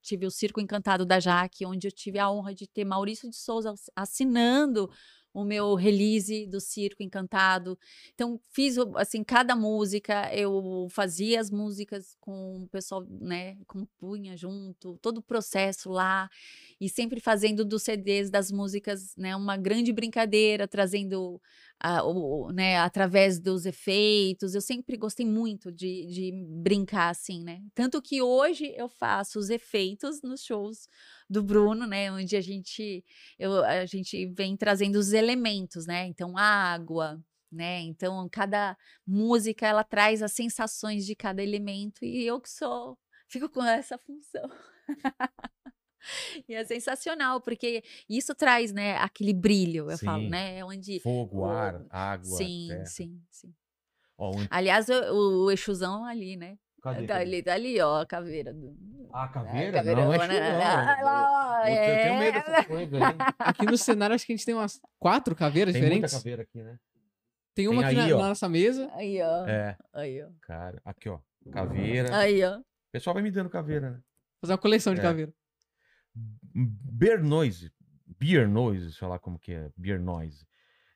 tive o Circo Encantado da Jaque, onde eu tive a honra de ter Maurício de Souza ass- assinando o meu release do Circo Encantado. Então, fiz, assim, cada música, eu fazia as músicas com o pessoal, né, compunha junto, todo o processo lá, e sempre fazendo dos CDs, das músicas, né, uma grande brincadeira, trazendo, a- o- né, através dos efeitos. Eu sempre gostei muito de, de brincar assim, né? Tanto que hoje eu faço os efeitos nos shows do Bruno, né, onde a gente eu, a gente vem trazendo os elementos, né? Então, água, né? Então, cada música ela traz as sensações de cada elemento e eu que sou fico com essa função. E é sensacional, porque isso traz, né, aquele brilho, eu falo, Sim. né? Onde Fogo, o- ar, água. Sim, terra. sim, sim. Ó, um- Aliás, o, o, o Exusão ali, né? Cadê, Tá cadê? ali, tá ali, ó, a caveira. Do... Ah, É, caveira? Não, não é né? Ah, lá, ó, Eu, eu tenho medo é. dessas coisas aí. Aqui no cenário, acho que a gente tem umas quatro caveiras Tem muita diferentes. caveira aqui, né? Tem uma Tem aqui aí, na, na nossa mesa. Aí, ó. É, Aí, ó. cara. Aqui, ó. Caveira. Aí, ó. O pessoal vai me dando caveira, né? Fazer uma coleção de É. caveira. Beer Noise. Beer Noise, sei lá como que é. Beer Noise.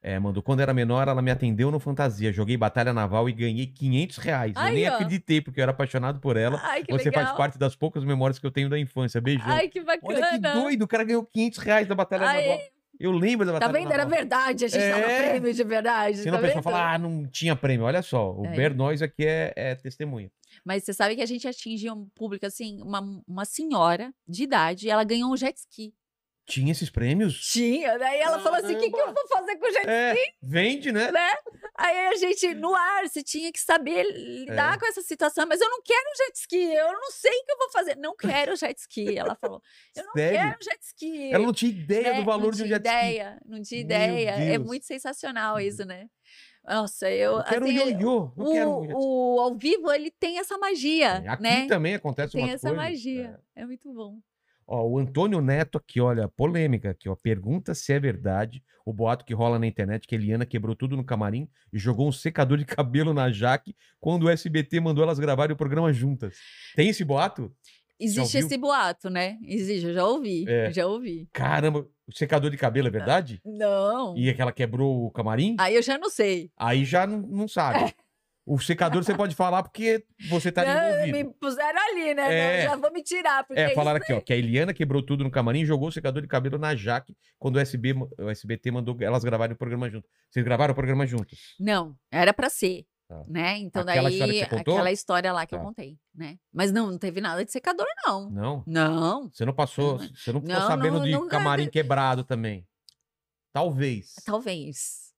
É, mandou, quando era menor, ela me atendeu no Fantasia. Joguei Batalha Naval e ganhei 500 reais. eu Aí, nem ó. acreditei, porque eu era apaixonado por ela. Ai, que Você legal. faz parte das poucas memórias que eu tenho da infância. Beijão. Ai, que bacana. Olha que doido, o cara ganhou 500 reais da Batalha Ai, Naval. Eu lembro da Tá Batalha vendo? Era verdade, a gente tava É. prêmio de verdade. Senão tá a pessoa vendo? fala, ah, não tinha prêmio. Olha só, o É. Bear Noise aqui é, é testemunha. Mas você sabe que a gente atingiu um público, assim, uma, uma senhora de idade, ela ganhou um jet ski. Tinha esses prêmios? Tinha, daí ela falou assim, o que, que eu vou fazer com o jet É, vende, né? Aí a gente, no ar, você tinha que saber lidar É. com essa situação. Mas eu não quero jet ski, eu não sei o que eu vou fazer. Não quero jet ski, ela falou. Eu não Sério? quero jet ski. Ela não tinha ideia né? do valor não de um tinha jet ski. ideia, Não tinha ideia. É. Uhum. muito sensacional isso, né? Nossa, eu... Eu quero um assim, ioiô, não o, quero um ski. o ao vivo, ele tem essa magia, Aqui né? também acontece Tem essa coisas. magia. É. É. muito bom. Ó, o Antônio Neto aqui, olha, polêmica aqui, ó. Pergunta se é verdade o boato que rola na internet que a Eliana quebrou tudo no camarim e jogou um secador de cabelo na Jaque quando o SBT mandou elas gravarem o programa juntas. Tem esse boato? Existe esse boato, né? Existe, eu já ouvi. É. Já ouvi. Caramba, o secador de cabelo é verdade? Não. E é que ela quebrou o camarim? Aí eu já não sei. Aí já não, não sabe. O secador você pode falar porque você tá Não, envolvido. me puseram ali, né? É. Não, já vou me tirar. Porque É, isso- falaram aqui, ó, que a Eliana quebrou tudo no camarim e jogou o secador de cabelo na Jaque quando o, SB, o SBT mandou elas gravarem o programa junto. Vocês gravaram o programa juntos? Não, era pra ser. Tá. Né? Então Aquela daí, história aquela história lá que eu Tá. contei, né? Mas não, não teve nada de secador, não. Não? Não. Você não passou, Não, você não ficou não, sabendo não, de nunca- camarim quebrado também. Talvez. Talvez.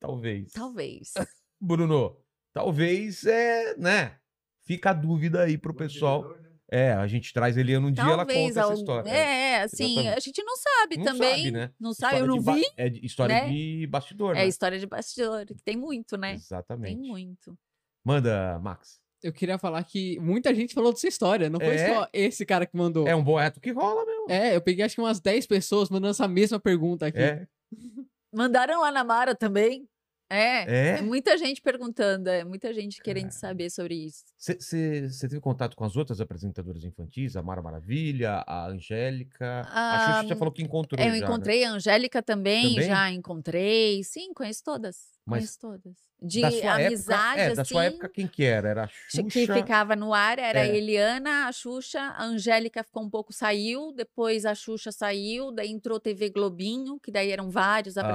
Talvez. Talvez. Bruno, talvez é, né? Fica a dúvida aí pro pessoal. É, a gente traz Eliana um dia, ela conta essa história. É, assim, Exatamente. a gente não sabe Não também. sabe, né? Não sabe, História eu não vi. É história né? de bastidor, É né? história de bastidor, que tem muito, né? Exatamente. Tem muito. Manda, Max. Eu queria falar que muita gente falou dessa história. Não foi É? só esse cara que mandou. É um boato que rola, meu. É, eu peguei acho que umas 10 pessoas mandando essa mesma pergunta aqui. É. Mandaram lá na Mara também. É. É? muita gente perguntando, é muita gente querendo Cara. saber sobre isso. Você teve contato com as outras apresentadoras infantis? A Mara Maravilha, a Angélica? a Ah, Xuxa já falou que encontrou eu já, né? encontrei a Angélica também, Também? já encontrei. Sim, conheço todas. Mas Conheço todas. De Da sua amizade, época, é, da sua assim, época quem que era? Era a que Xuxa? ficava no ar era a É. Eliana, a Xuxa, a Angélica ficou um pouco, saiu, depois a Xuxa saiu, daí entrou TV Globinho, que daí eram vários Ah, tá.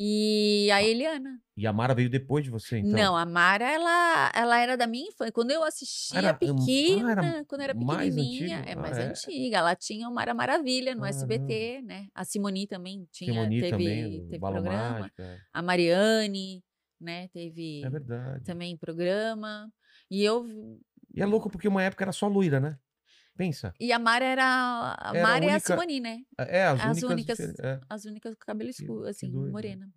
E a Eliana. E a Mara veio depois de você, então? Não, a Mara, ela, ela era da minha infância. Quando eu assistia Era, hum, pequena, ah, era quando era mais pequenininha, é Ah, mais é? antiga. Ela tinha o Mara Maravilha no Caramba. SBT, né? A Simoni também tinha, Simoni teve, também, teve programa. Mágica. A Mariane, né? Teve É também programa. E eu E é louco porque uma época era só loira, né? Pensa. e a Mara era a Era a Mara e a única- Simoni, né? É, as, As únicas. únicas- é. As únicas com cabelo Que- escuro, que assim, doido, né? morena.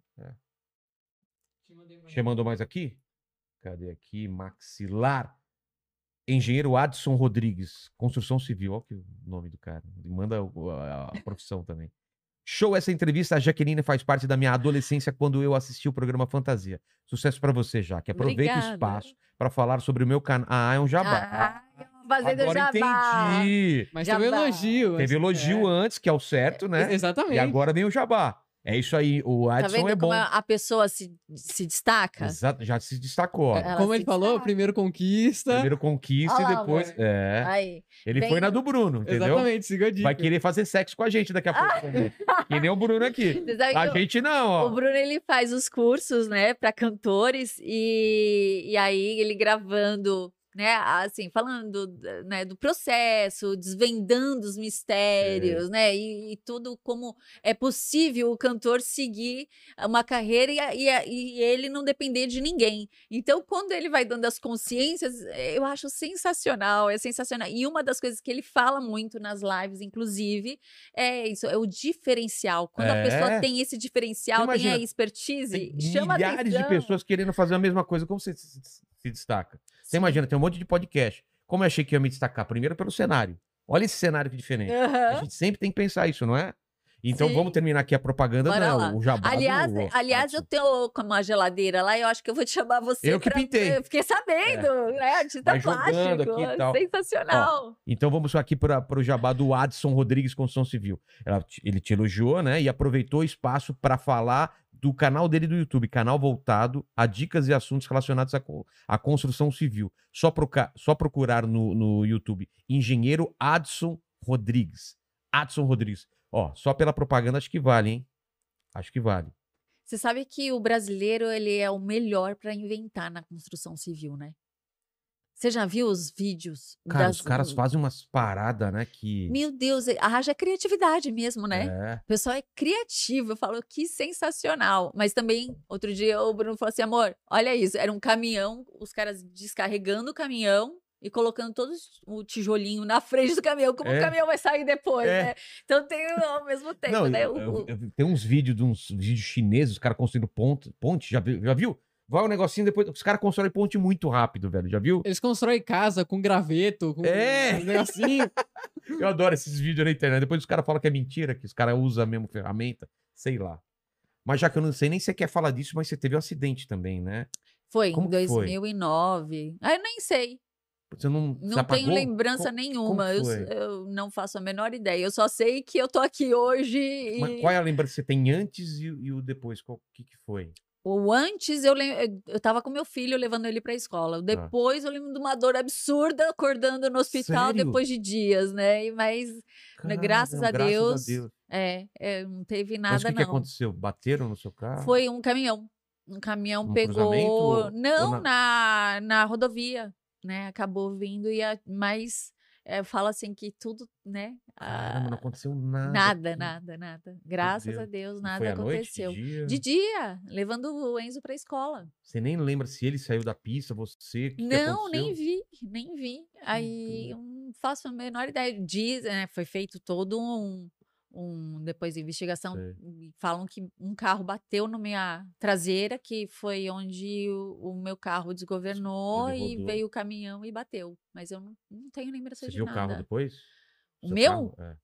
Você mandou mais aqui? Cadê aqui? Maxilar. Engenheiro Adson Rodrigues, construção civil. Olha que o nome do cara. Ele manda a, a profissão também. Show essa entrevista. A Jaqueline faz parte da minha adolescência quando eu assisti o programa Fantasia. Sucesso pra você, Jaque. Aproveita o espaço para falar sobre o meu canal. Ah, é um jabá. Ah, fazendo Agora jabá. entendi. Mas Jabá. teve um elogio. Teve assim, elogio é. antes, que é o certo, né? Exatamente. E agora vem o jabá. É isso aí. O Tá Adson vendo é bom. como a pessoa se, se destaca? Exato, já se destacou. Ela Como se ele falou, destaca. primeiro conquista. Primeiro conquista e depois. amor. É. Aí. Ele Bem- foi na do Bruno, entendeu? Exatamente, siga a dica. Vai querer fazer sexo com a gente daqui a pouco. também. Que nem o Bruno aqui. A o- gente não, ó. O Bruno ele faz os cursos, né, para cantores e, e aí ele gravando, né, assim, falando, né, do processo, desvendando os mistérios, né, e, e tudo como é possível o cantor seguir uma carreira e, a- e, a- e ele não depender de ninguém. Então, quando ele vai dando as consciências, eh, eu acho sensacional, é sensacional. E uma das coisas que ele fala muito nas lives, inclusive, é isso, é o diferencial. Quando a É. pessoa tem esse diferencial, tem a imagina, expertise, Tem chama milhares de atenção. pessoas querendo fazer a mesma coisa. Como você se destaca? Você imagina, tem um monte de podcast. Como eu achei que ia me destacar? Primeiro pelo cenário. Olha esse cenário que diferente. A Aham. gente sempre tem que pensar isso, não é? Então Sim. vamos terminar aqui a propaganda, Bora não, lá. o jabá. do- Aliás, o aliás, eu tenho uma geladeira lá, eu acho que eu vou te chamar você. Eu que pra- pintei. Eu fiquei sabendo, né? Artista Vai jogando plástico. aqui e tal. Sensacional. Então vamos aqui para o jabá do Adson Rodrigues Construção Civil. Ela ele te elogiou, né? E aproveitou o espaço para falar do canal dele do YouTube, canal voltado a dicas e assuntos relacionados à, co- à construção civil. Só, proca- só procurar no, no YouTube Engenheiro Adson Rodrigues. Adson Rodrigues. Ó, só pela propaganda acho que vale, hein? Acho que vale. Você sabe que o brasileiro ele é o melhor para inventar na construção civil, né? Você já viu os vídeos Cara, das... os caras fazem umas paradas, né? Que. Meu Deus, é- haja criatividade mesmo, né? É. O pessoal é criativo, eu falo que sensacional. Mas também, outro dia o Bruno falou assim: amor, olha isso, era um caminhão, os caras descarregando o caminhão e colocando todo o tijolinho na frente do caminhão, como É. o caminhão vai sair depois, É. né? Então tem ao mesmo tempo, Não, né? eu- eu- eu- tem uns vídeos de uns vídeos chineses, os caras construindo ponte, ponte já, já viu? Vai um negocinho depois, os caras constroem ponte muito rápido, velho, já viu? Eles constroem casa com graveto, com É. um negocinho. Eu adoro esses vídeos na internet, depois os caras falam que é mentira, que os caras usam a mesma ferramenta, sei lá. Mas já que eu não sei nem se você quer falar disso, mas você teve um acidente também, né? Foi como em que foi? 2009. Ah, eu nem sei. Você não, você Não apagou? tenho lembrança Co- nenhuma. Eu, eu não faço a menor ideia. Eu só sei que eu tô aqui hoje e Mas qual é a lembrança que você tem antes e, e o depois? Qual que, que foi? O antes eu lembro, eu tava com meu filho levando ele pra escola. Ah. O Depois eu lembro de uma dor absurda acordando no hospital Sério? depois de dias, né? E- Mas Né, graças a Caramba, Deus, Deus. é, é, não teve Mas nada o que, que não. aconteceu? Bateram no seu carro? Foi um caminhão. Um caminhão No pegou, ou- não ou na... na rodovia, né? Acabou vindo e a... mas é, fala assim que tudo, né? Caramba, não ah, aconteceu nada. nada, nada, nada. Graças a Deus. Deus, E nada foi à noite, aconteceu. de dia? De dia, levando o Enzo pra escola. Você nem lembra se ele saiu da pista, você, que que Não, nem aconteceu? vi, nem vi. Aí eu não faço a menor ideia. Diz, né, foi feito todo um, um depois de investigação, Sei. falam que um carro bateu na minha traseira, que foi onde o, o meu carro desgovernou e veio o caminhão e bateu. Mas eu não, não tenho lembrança Você de viu o nada. carro depois? O Seu meu? É.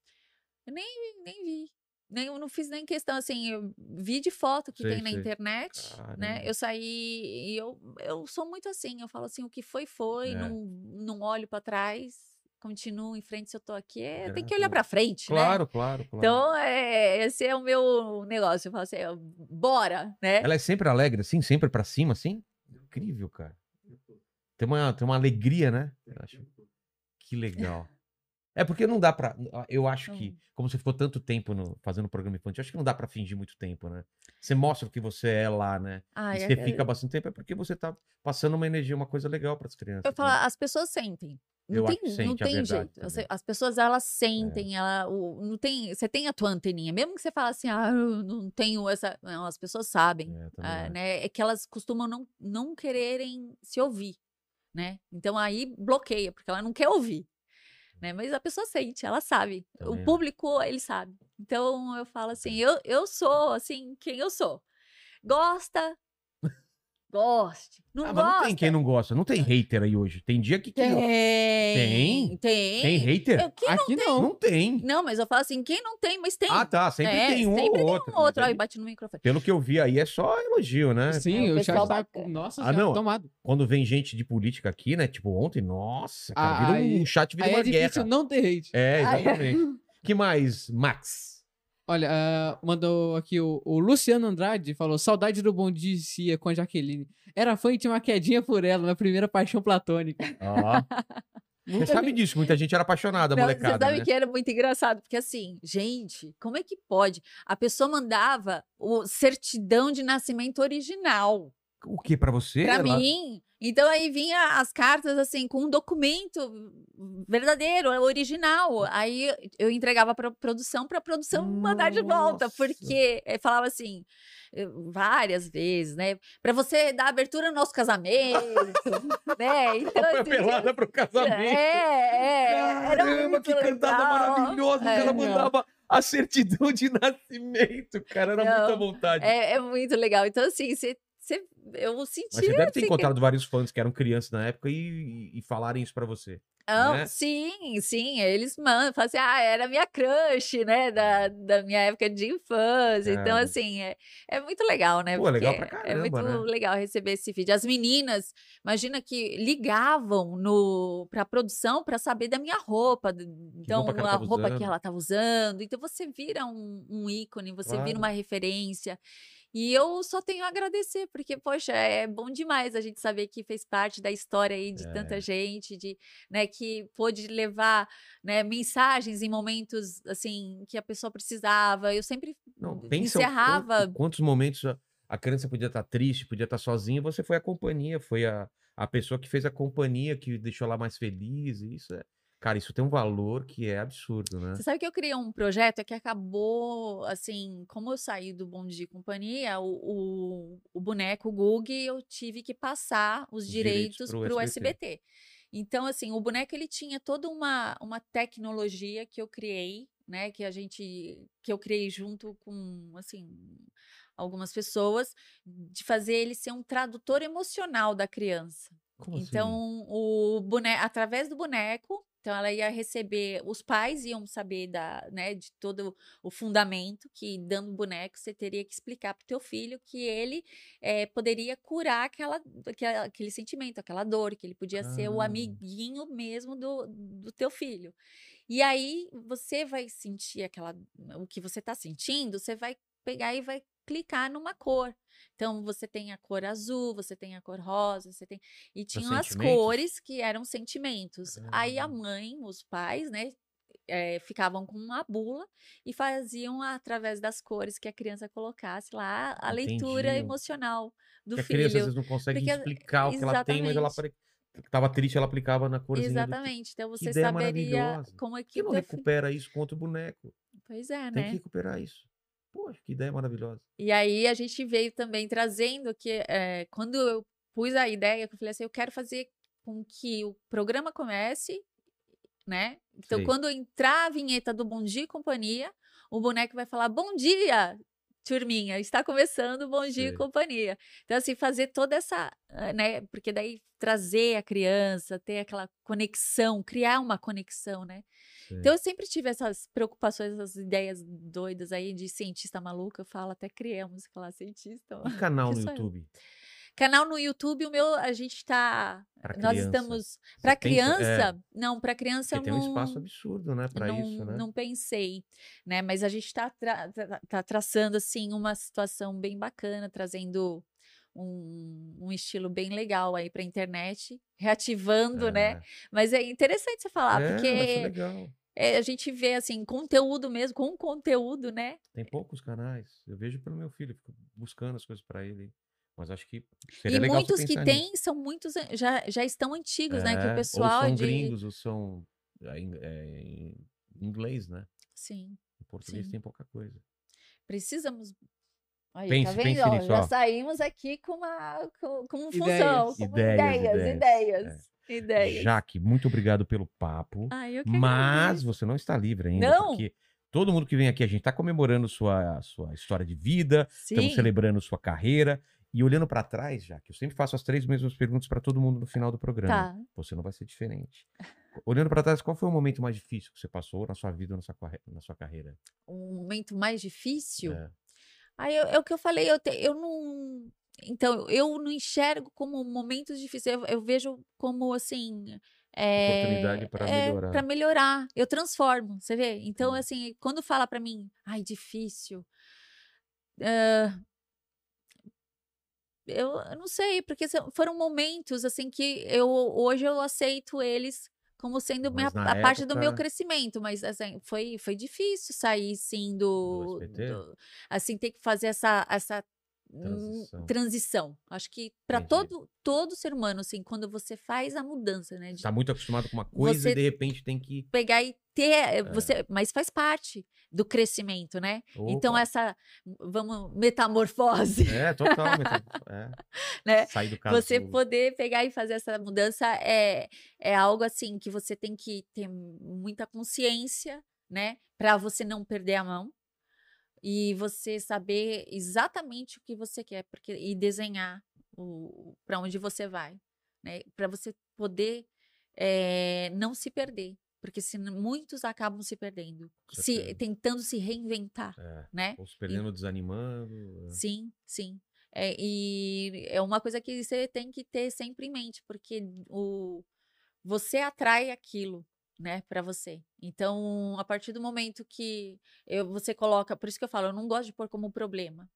Nem, nem vi. Nem, eu não fiz nem questão, assim, eu vi de foto que Sei, tem na sei. internet, né? Caramba. Eu saí e eu, eu sou muito assim, eu falo assim, o que foi, foi, É. não, não olho pra trás, continuo em frente se eu tô aqui, é, tem que olhar a pra frente, né? Claro, claro, claro. Então, é, esse é o meu negócio, eu falo assim, bora, né? Ela é sempre alegre, assim, sempre pra cima, assim? Incrível, cara. Tem uma, tem uma alegria, né? Que legal. É porque não dá pra. Eu acho que, como você ficou tanto tempo no, fazendo programa infantil, acho que não dá pra fingir muito tempo, né? Você mostra o que você é lá, né? Ai, e é- você fica bastante tempo, é porque você tá passando uma energia, uma coisa legal pras crianças. Eu falo, né? as pessoas sentem. Não Eu tem, não é tem verdade jeito. As, também. É. as pessoas, elas sentem, ela, o, não tem, você tem a tua anteninha. Mesmo que você fale assim, ah, eu não tenho essa... Não, as pessoas sabem, É, ah, né? É que elas costumam não, não quererem se ouvir, né? Então, aí bloqueia, porque ela não quer ouvir. Né? Mas a pessoa sente, ela sabe. Também o público, ele sabe. Então, eu falo assim, eu, eu sou, assim, quem eu sou. Gosta, goste. Não Ah, gosta. mas não tem quem não gosta. Não tem hater aí hoje. Tem dia que. que- Tem. Tem? Tem. Tem hater? Eu- quem Aqui não. Não tem. Não, mas eu falo assim, quem não tem, mas tem. Ah, tá. Sempre É, tem um sempre ou tem outro. um outro. Aí, bate no microfone. Pelo que eu vi aí, é só elogio, né? Sim, É, o o chat tá. Nossa, Ah, já não. tomado. Quando vem gente de política aqui, né? Tipo ontem, nossa, cara, Ah, vira um aí- chat, vira Aí uma é difícil guerra. não ter hate. É, exatamente. que mais, Max? Olha, ah, mandou aqui o, o Luciano Andrade, falou, saudade do Bom Dia Cia com a Jaqueline. Era fã e tinha uma quedinha por ela na primeira paixão platônica. Ó. Você Muita sabe gente- disso, muita gente era apaixonada, Não, molecada. você sabe né? que era muito engraçado, porque assim, gente, como é que pode? A pessoa mandava o certidão de nascimento original O que pra você? pra Ela- mim. Então aí vinha as cartas assim com um documento verdadeiro, original. Aí eu entregava para produção para produção mandar de volta, Nossa. porque falava assim eh, várias vezes, né? Para você dar abertura no nosso casamento, né? Então Foi assim, apelada pro casamento. é, é, era Caramba, que cantada legal. maravilhosa. que É, ela não. mandava a certidão de nascimento, cara. Era Não, muita vontade. É, é muito legal. Então, assim, você, você, eu senti. Mas você deve ter assim, encontrado vários fãs que eram crianças na época e, e, e falarem isso pra você. Né? Sim, sim, eles mandam, falam assim, ah, era minha crush, né, da, da minha época de infância. Então, Cara. assim, é, é muito legal, né? Pô, legal pra É muito caramba, né? legal receber esse vídeo. As meninas, imagina que ligavam no pra produção para saber da minha roupa, então roupa que a tava roupa usando. que ela estava usando. Então, você vira um, um ícone, você Claro. vira uma referência. E eu só tenho a agradecer, porque, poxa, é bom demais a gente saber que fez parte da história aí de É. tanta gente, de, né, que pôde levar, né, mensagens em momentos, assim, que a pessoa precisava. Eu sempre Não, pensa encerrava... quanto- quantos momentos a, a criança podia estar triste, podia estar sozinha, você foi a companhia, foi a, a pessoa que fez a companhia, que deixou ela mais feliz. Isso é. Cara, isso tem um valor que é absurdo, né? Você sabe que eu criei um projeto que acabou, assim, como eu saí do Bom Dia e Companhia, o, o, o boneco Gug, eu tive que passar os Os direitos para o SBT. SBT. Então, assim, o boneco ele tinha toda uma, uma tecnologia que eu criei, né, que a gente, que eu criei junto com, assim, algumas pessoas, de fazer ele ser um tradutor emocional da criança. Como assim? Então, o boneco, através do boneco, então ela ia receber, os pais iam saber da, né, de todo o fundamento que dando boneco você teria que explicar para o teu filho que ele eh, poderia curar aquela, aquele sentimento, aquela dor, que ele podia ser o Ah. amiguinho mesmo do, do teu filho. E aí você vai sentir aquela, o que você está sentindo, você vai pegar e vai clicar numa cor. Então você tem a cor azul, você tem a cor rosa, você tem e tinham as cores que eram sentimentos. Aí a Ah. mãe, os pais, né, eh, ficavam com uma bula e faziam através das cores que a criança colocasse lá a leitura Entendi. emocional do Porque a filho. criança às vezes não consegue Porque- explicar o que ela tem, mas ela exatamente. apare- tava triste, ela aplicava na corzinha. do. Exatamente. Então você saberia como é Por que que não recupera isso contra o boneco? Pois é, Tem né? que recuperar isso. Poxa, que ideia maravilhosa. E aí a gente veio também trazendo que eh, quando eu pus a ideia, que eu falei assim, eu quero fazer com que o programa comece, né? Então, quando entrar a vinheta do Bom Dia e Companhia, o boneco vai falar Bom dia, turminha, está começando Bom Dia e Companhia. Então, assim, fazer toda essa, eh, né? Porque daí trazer a criança, ter aquela conexão, criar uma conexão, né? Sei. Então eu sempre tive essas preocupações, essas ideias doidas aí de cientista maluca. Eu falo, até criei a música lá, cientista. E canal no sou eu. YouTube? Canal no YouTube, o meu, a gente tá. Nós estamos. Pra pensa- criança? é, Não, pra criança eu porque tem não. um espaço absurdo, né, não, isso, né? não pensei, né? Mas a gente tá, tra- tá traçando, assim, uma situação bem bacana, trazendo um, um estilo bem legal aí pra internet, reativando, né? Mas é interessante você falar, é, porque legal. é, a gente vê, assim, conteúdo mesmo, com conteúdo, né? Tem poucos canais. Eu vejo pelo meu filho, fico buscando as coisas pra ele. Mas acho que seria E legal muitos que têm são muitos, an- já, já estão antigos, né? Que É, o pessoal ou são de. gringos, ou são é, em, é, em inglês, né? Sim, Em português Sim. tem pouca coisa. precisamos. Aí, Pense- tá vendo? pense ó, nisso, já saímos aqui com uma com, com função, Ideias. com Ideias, ideias, ideias, ideias, ideias. Jaque, muito obrigado pelo papo. Que Mas você não está livre ainda. Não? Porque todo mundo que vem aqui, a gente está comemorando sua, sua história de vida, estamos celebrando sua carreira. E olhando pra trás, já que eu sempre faço as três mesmas perguntas pra todo mundo no final do programa. Tá. Você não vai ser diferente. Olhando pra trás, qual foi o momento mais difícil que você passou na sua vida ou na sua, na sua carreira? Um momento mais difícil. É. Aí eu- é o que eu falei, eu, te- eu não. Então, eu não enxergo como momentos difíceis, eu, eu vejo como assim. É, Oportunidade pra melhorar. Para melhorar. Eu transformo, você vê? Então, assim, quando fala pra mim, ai, difícil. ah, eu, eu não sei, porque foram momentos assim que eu hoje eu aceito eles como sendo minha, a parte do meu época- crescimento, mas assim, foi, foi difícil sair sim Do do, do- assim ter que fazer essa essa Transição. transição. Acho que para todo todo ser humano assim, quando você faz a mudança, né, de tá muito acostumado com uma coisa e de repente tem que. pegar e ter, É. eh, você, mas faz parte do crescimento, né? Então Opa. essa vamos metamorfose, É, total. é. né? Sair do caso. Você poder pegar e fazer essa mudança é, é algo assim que você tem que ter muita consciência, né? Para você não perder a mão e você saber exatamente o que você quer, porque e desenhar o para onde você vai, né? Para você poder eh, não se perder, porque senão muitos acabam se perdendo, se tentando se reinventar, É. né? Ou se perdendo, desanimando. é. Sim, sim. É, e é uma coisa que você tem que ter sempre em mente, porque o, você atrai aquilo, né, para você. Então, a partir do momento que eu, você coloca, por isso que eu falo, eu não gosto de pôr como problema.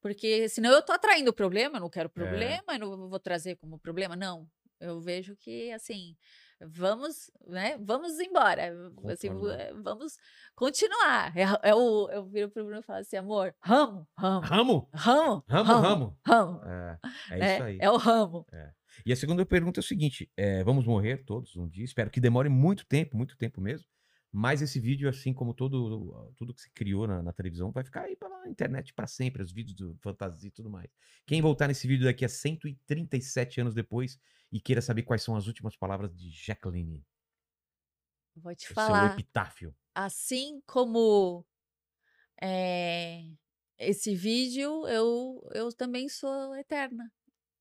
Porque senão eu tô atraindo o problema, eu não quero problema, eu não vou trazer como problema, não. Eu vejo que, assim, vamos, né, vamos embora, assim, Contornar. eh, vamos continuar. É, é o, eu viro pro Bruno e falo assim, amor, ramo, ramo, Ramo? ramo, Ramo, ramo. ramo. É, é né? isso aí. É o ramo. E a segunda pergunta é o seguinte: é, vamos morrer todos um dia? Espero que demore muito tempo, muito tempo mesmo. Mas esse vídeo, assim como todo, tudo que se criou na, na televisão, vai ficar aí pela internet para sempre, os vídeos do fantasia e tudo mais. Quem voltar nesse vídeo daqui a 137 anos depois e queira saber quais são as últimas palavras de Jacqueline, Vou te o seu falar. epitáfio. Assim como é, esse vídeo, eu, eu também sou eterna.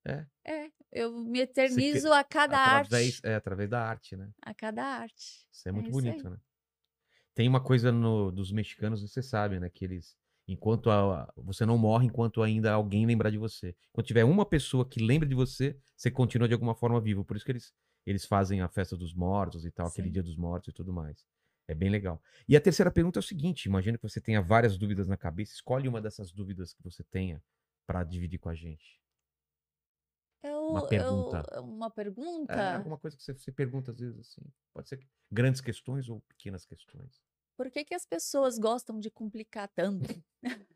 É? É, eu me eternizo a cada Através, arte. é, através da arte, né? A cada arte. Isso é muito isso aí. bonito, né? Tem uma coisa no- dos mexicanos, você sabe, né? Que eles. Enquanto a- você não morre, enquanto ainda alguém lembrar de você. Quando tiver uma pessoa que lembra de você, você continua de alguma forma vivo. Por isso que eles, eles fazem a festa dos mortos e tal, aquele Sim. dia dos mortos e tudo mais. É bem legal. E a terceira pergunta é o seguinte: imagina que você tenha várias dúvidas na cabeça. Escolhe uma dessas dúvidas que você tenha para dividir com a gente. Eu, Uma eu- pergunta. uma pergunta? É alguma coisa que você, você pergunta às vezes assim. Pode ser grandes questões ou pequenas questões. Por que, que as pessoas gostam de complicar tanto?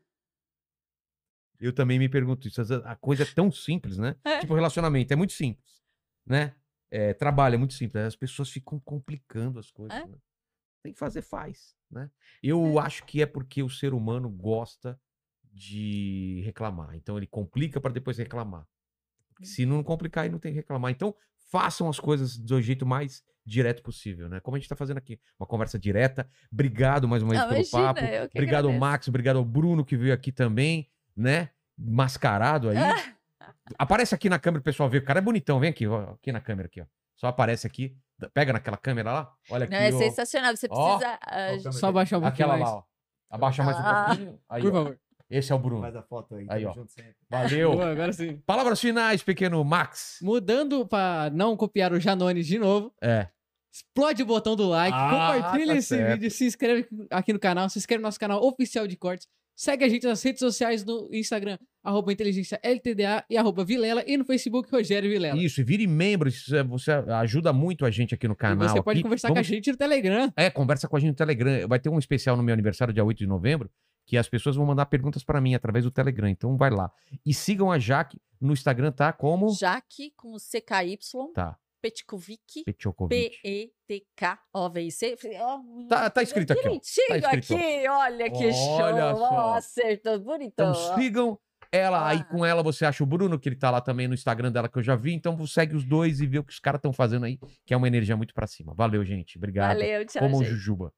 Eu também me pergunto isso. A coisa é tão simples, né? É. Tipo, relacionamento é muito simples, né? É, trabalho é muito simples. As pessoas ficam complicando as coisas, É. né? Tem que fazer, faz, né? Eu acho que é porque o ser humano gosta de reclamar. Então ele complica para depois reclamar. Se não complicar, aí não tem que reclamar. Então façam as coisas do jeito mais direto possível, né? Como a gente tá fazendo aqui, uma conversa direta. Obrigado mais uma vez Ah, pelo imagina, papo. Obrigado ao agradeço. Max, obrigado ao Bruno que veio aqui também, né? Mascarado aí. Aparece aqui na câmera, o pessoal vê. O cara é bonitão, vem aqui, ó, aqui na câmera aqui, ó. Só aparece aqui. Pega naquela câmera lá. Olha aqui, Não, é ó. sensacional. Você Ó. precisa. ah, Ó, câmera Só aqui. abaixar um pouquinho Aquela mais. lá, ó. Abaixa mais um Ah. pouquinho. Aí, Por ó. favor. Esse é o Bruno. Faz a foto aí. Aí, ó. junto sempre. Valeu. Boa, agora sim. Palavras finais, pequeno Max. Mudando pra não copiar o Janones de novo, É. explode o botão do like, Ah, compartilha tá esse certo. vídeo, se inscreve aqui no canal, se inscreve no nosso canal oficial de cortes, segue a gente nas redes sociais no Instagram, arroba inteligência LTDA e arroba Vilela, e no Facebook, Rogério Vilela. Isso, e vire membro. isso é- Você ajuda muito a gente aqui no E canal. você pode aqui. conversar com a Vamos- gente no Telegram. É, conversa com a gente no Telegram. Vai ter um especial no meu aniversário, dia 8 de novembro, que as pessoas vão mandar perguntas pra mim através do Telegram. Então vai lá. E sigam a Jaque no Instagram, tá? Como? Jaque com CKY, Tá. Petkovic, Petchokovic. P-E-T-K-O-V-I-C. Ó, Tá- tá escrito aqui, ó. Direitinho Tá escrito, aqui, olha que Olha show. só. Acertou, bonitão. Então sigam ela. Aí Ah. com ela você acha o Bruno, que ele tá lá também no Instagram dela, que eu já vi. Então segue os dois e vê o que os caras estão fazendo aí, que é uma energia muito pra cima. Valeu, gente. Obrigado. Valeu, tchau, Como gente. Jujuba.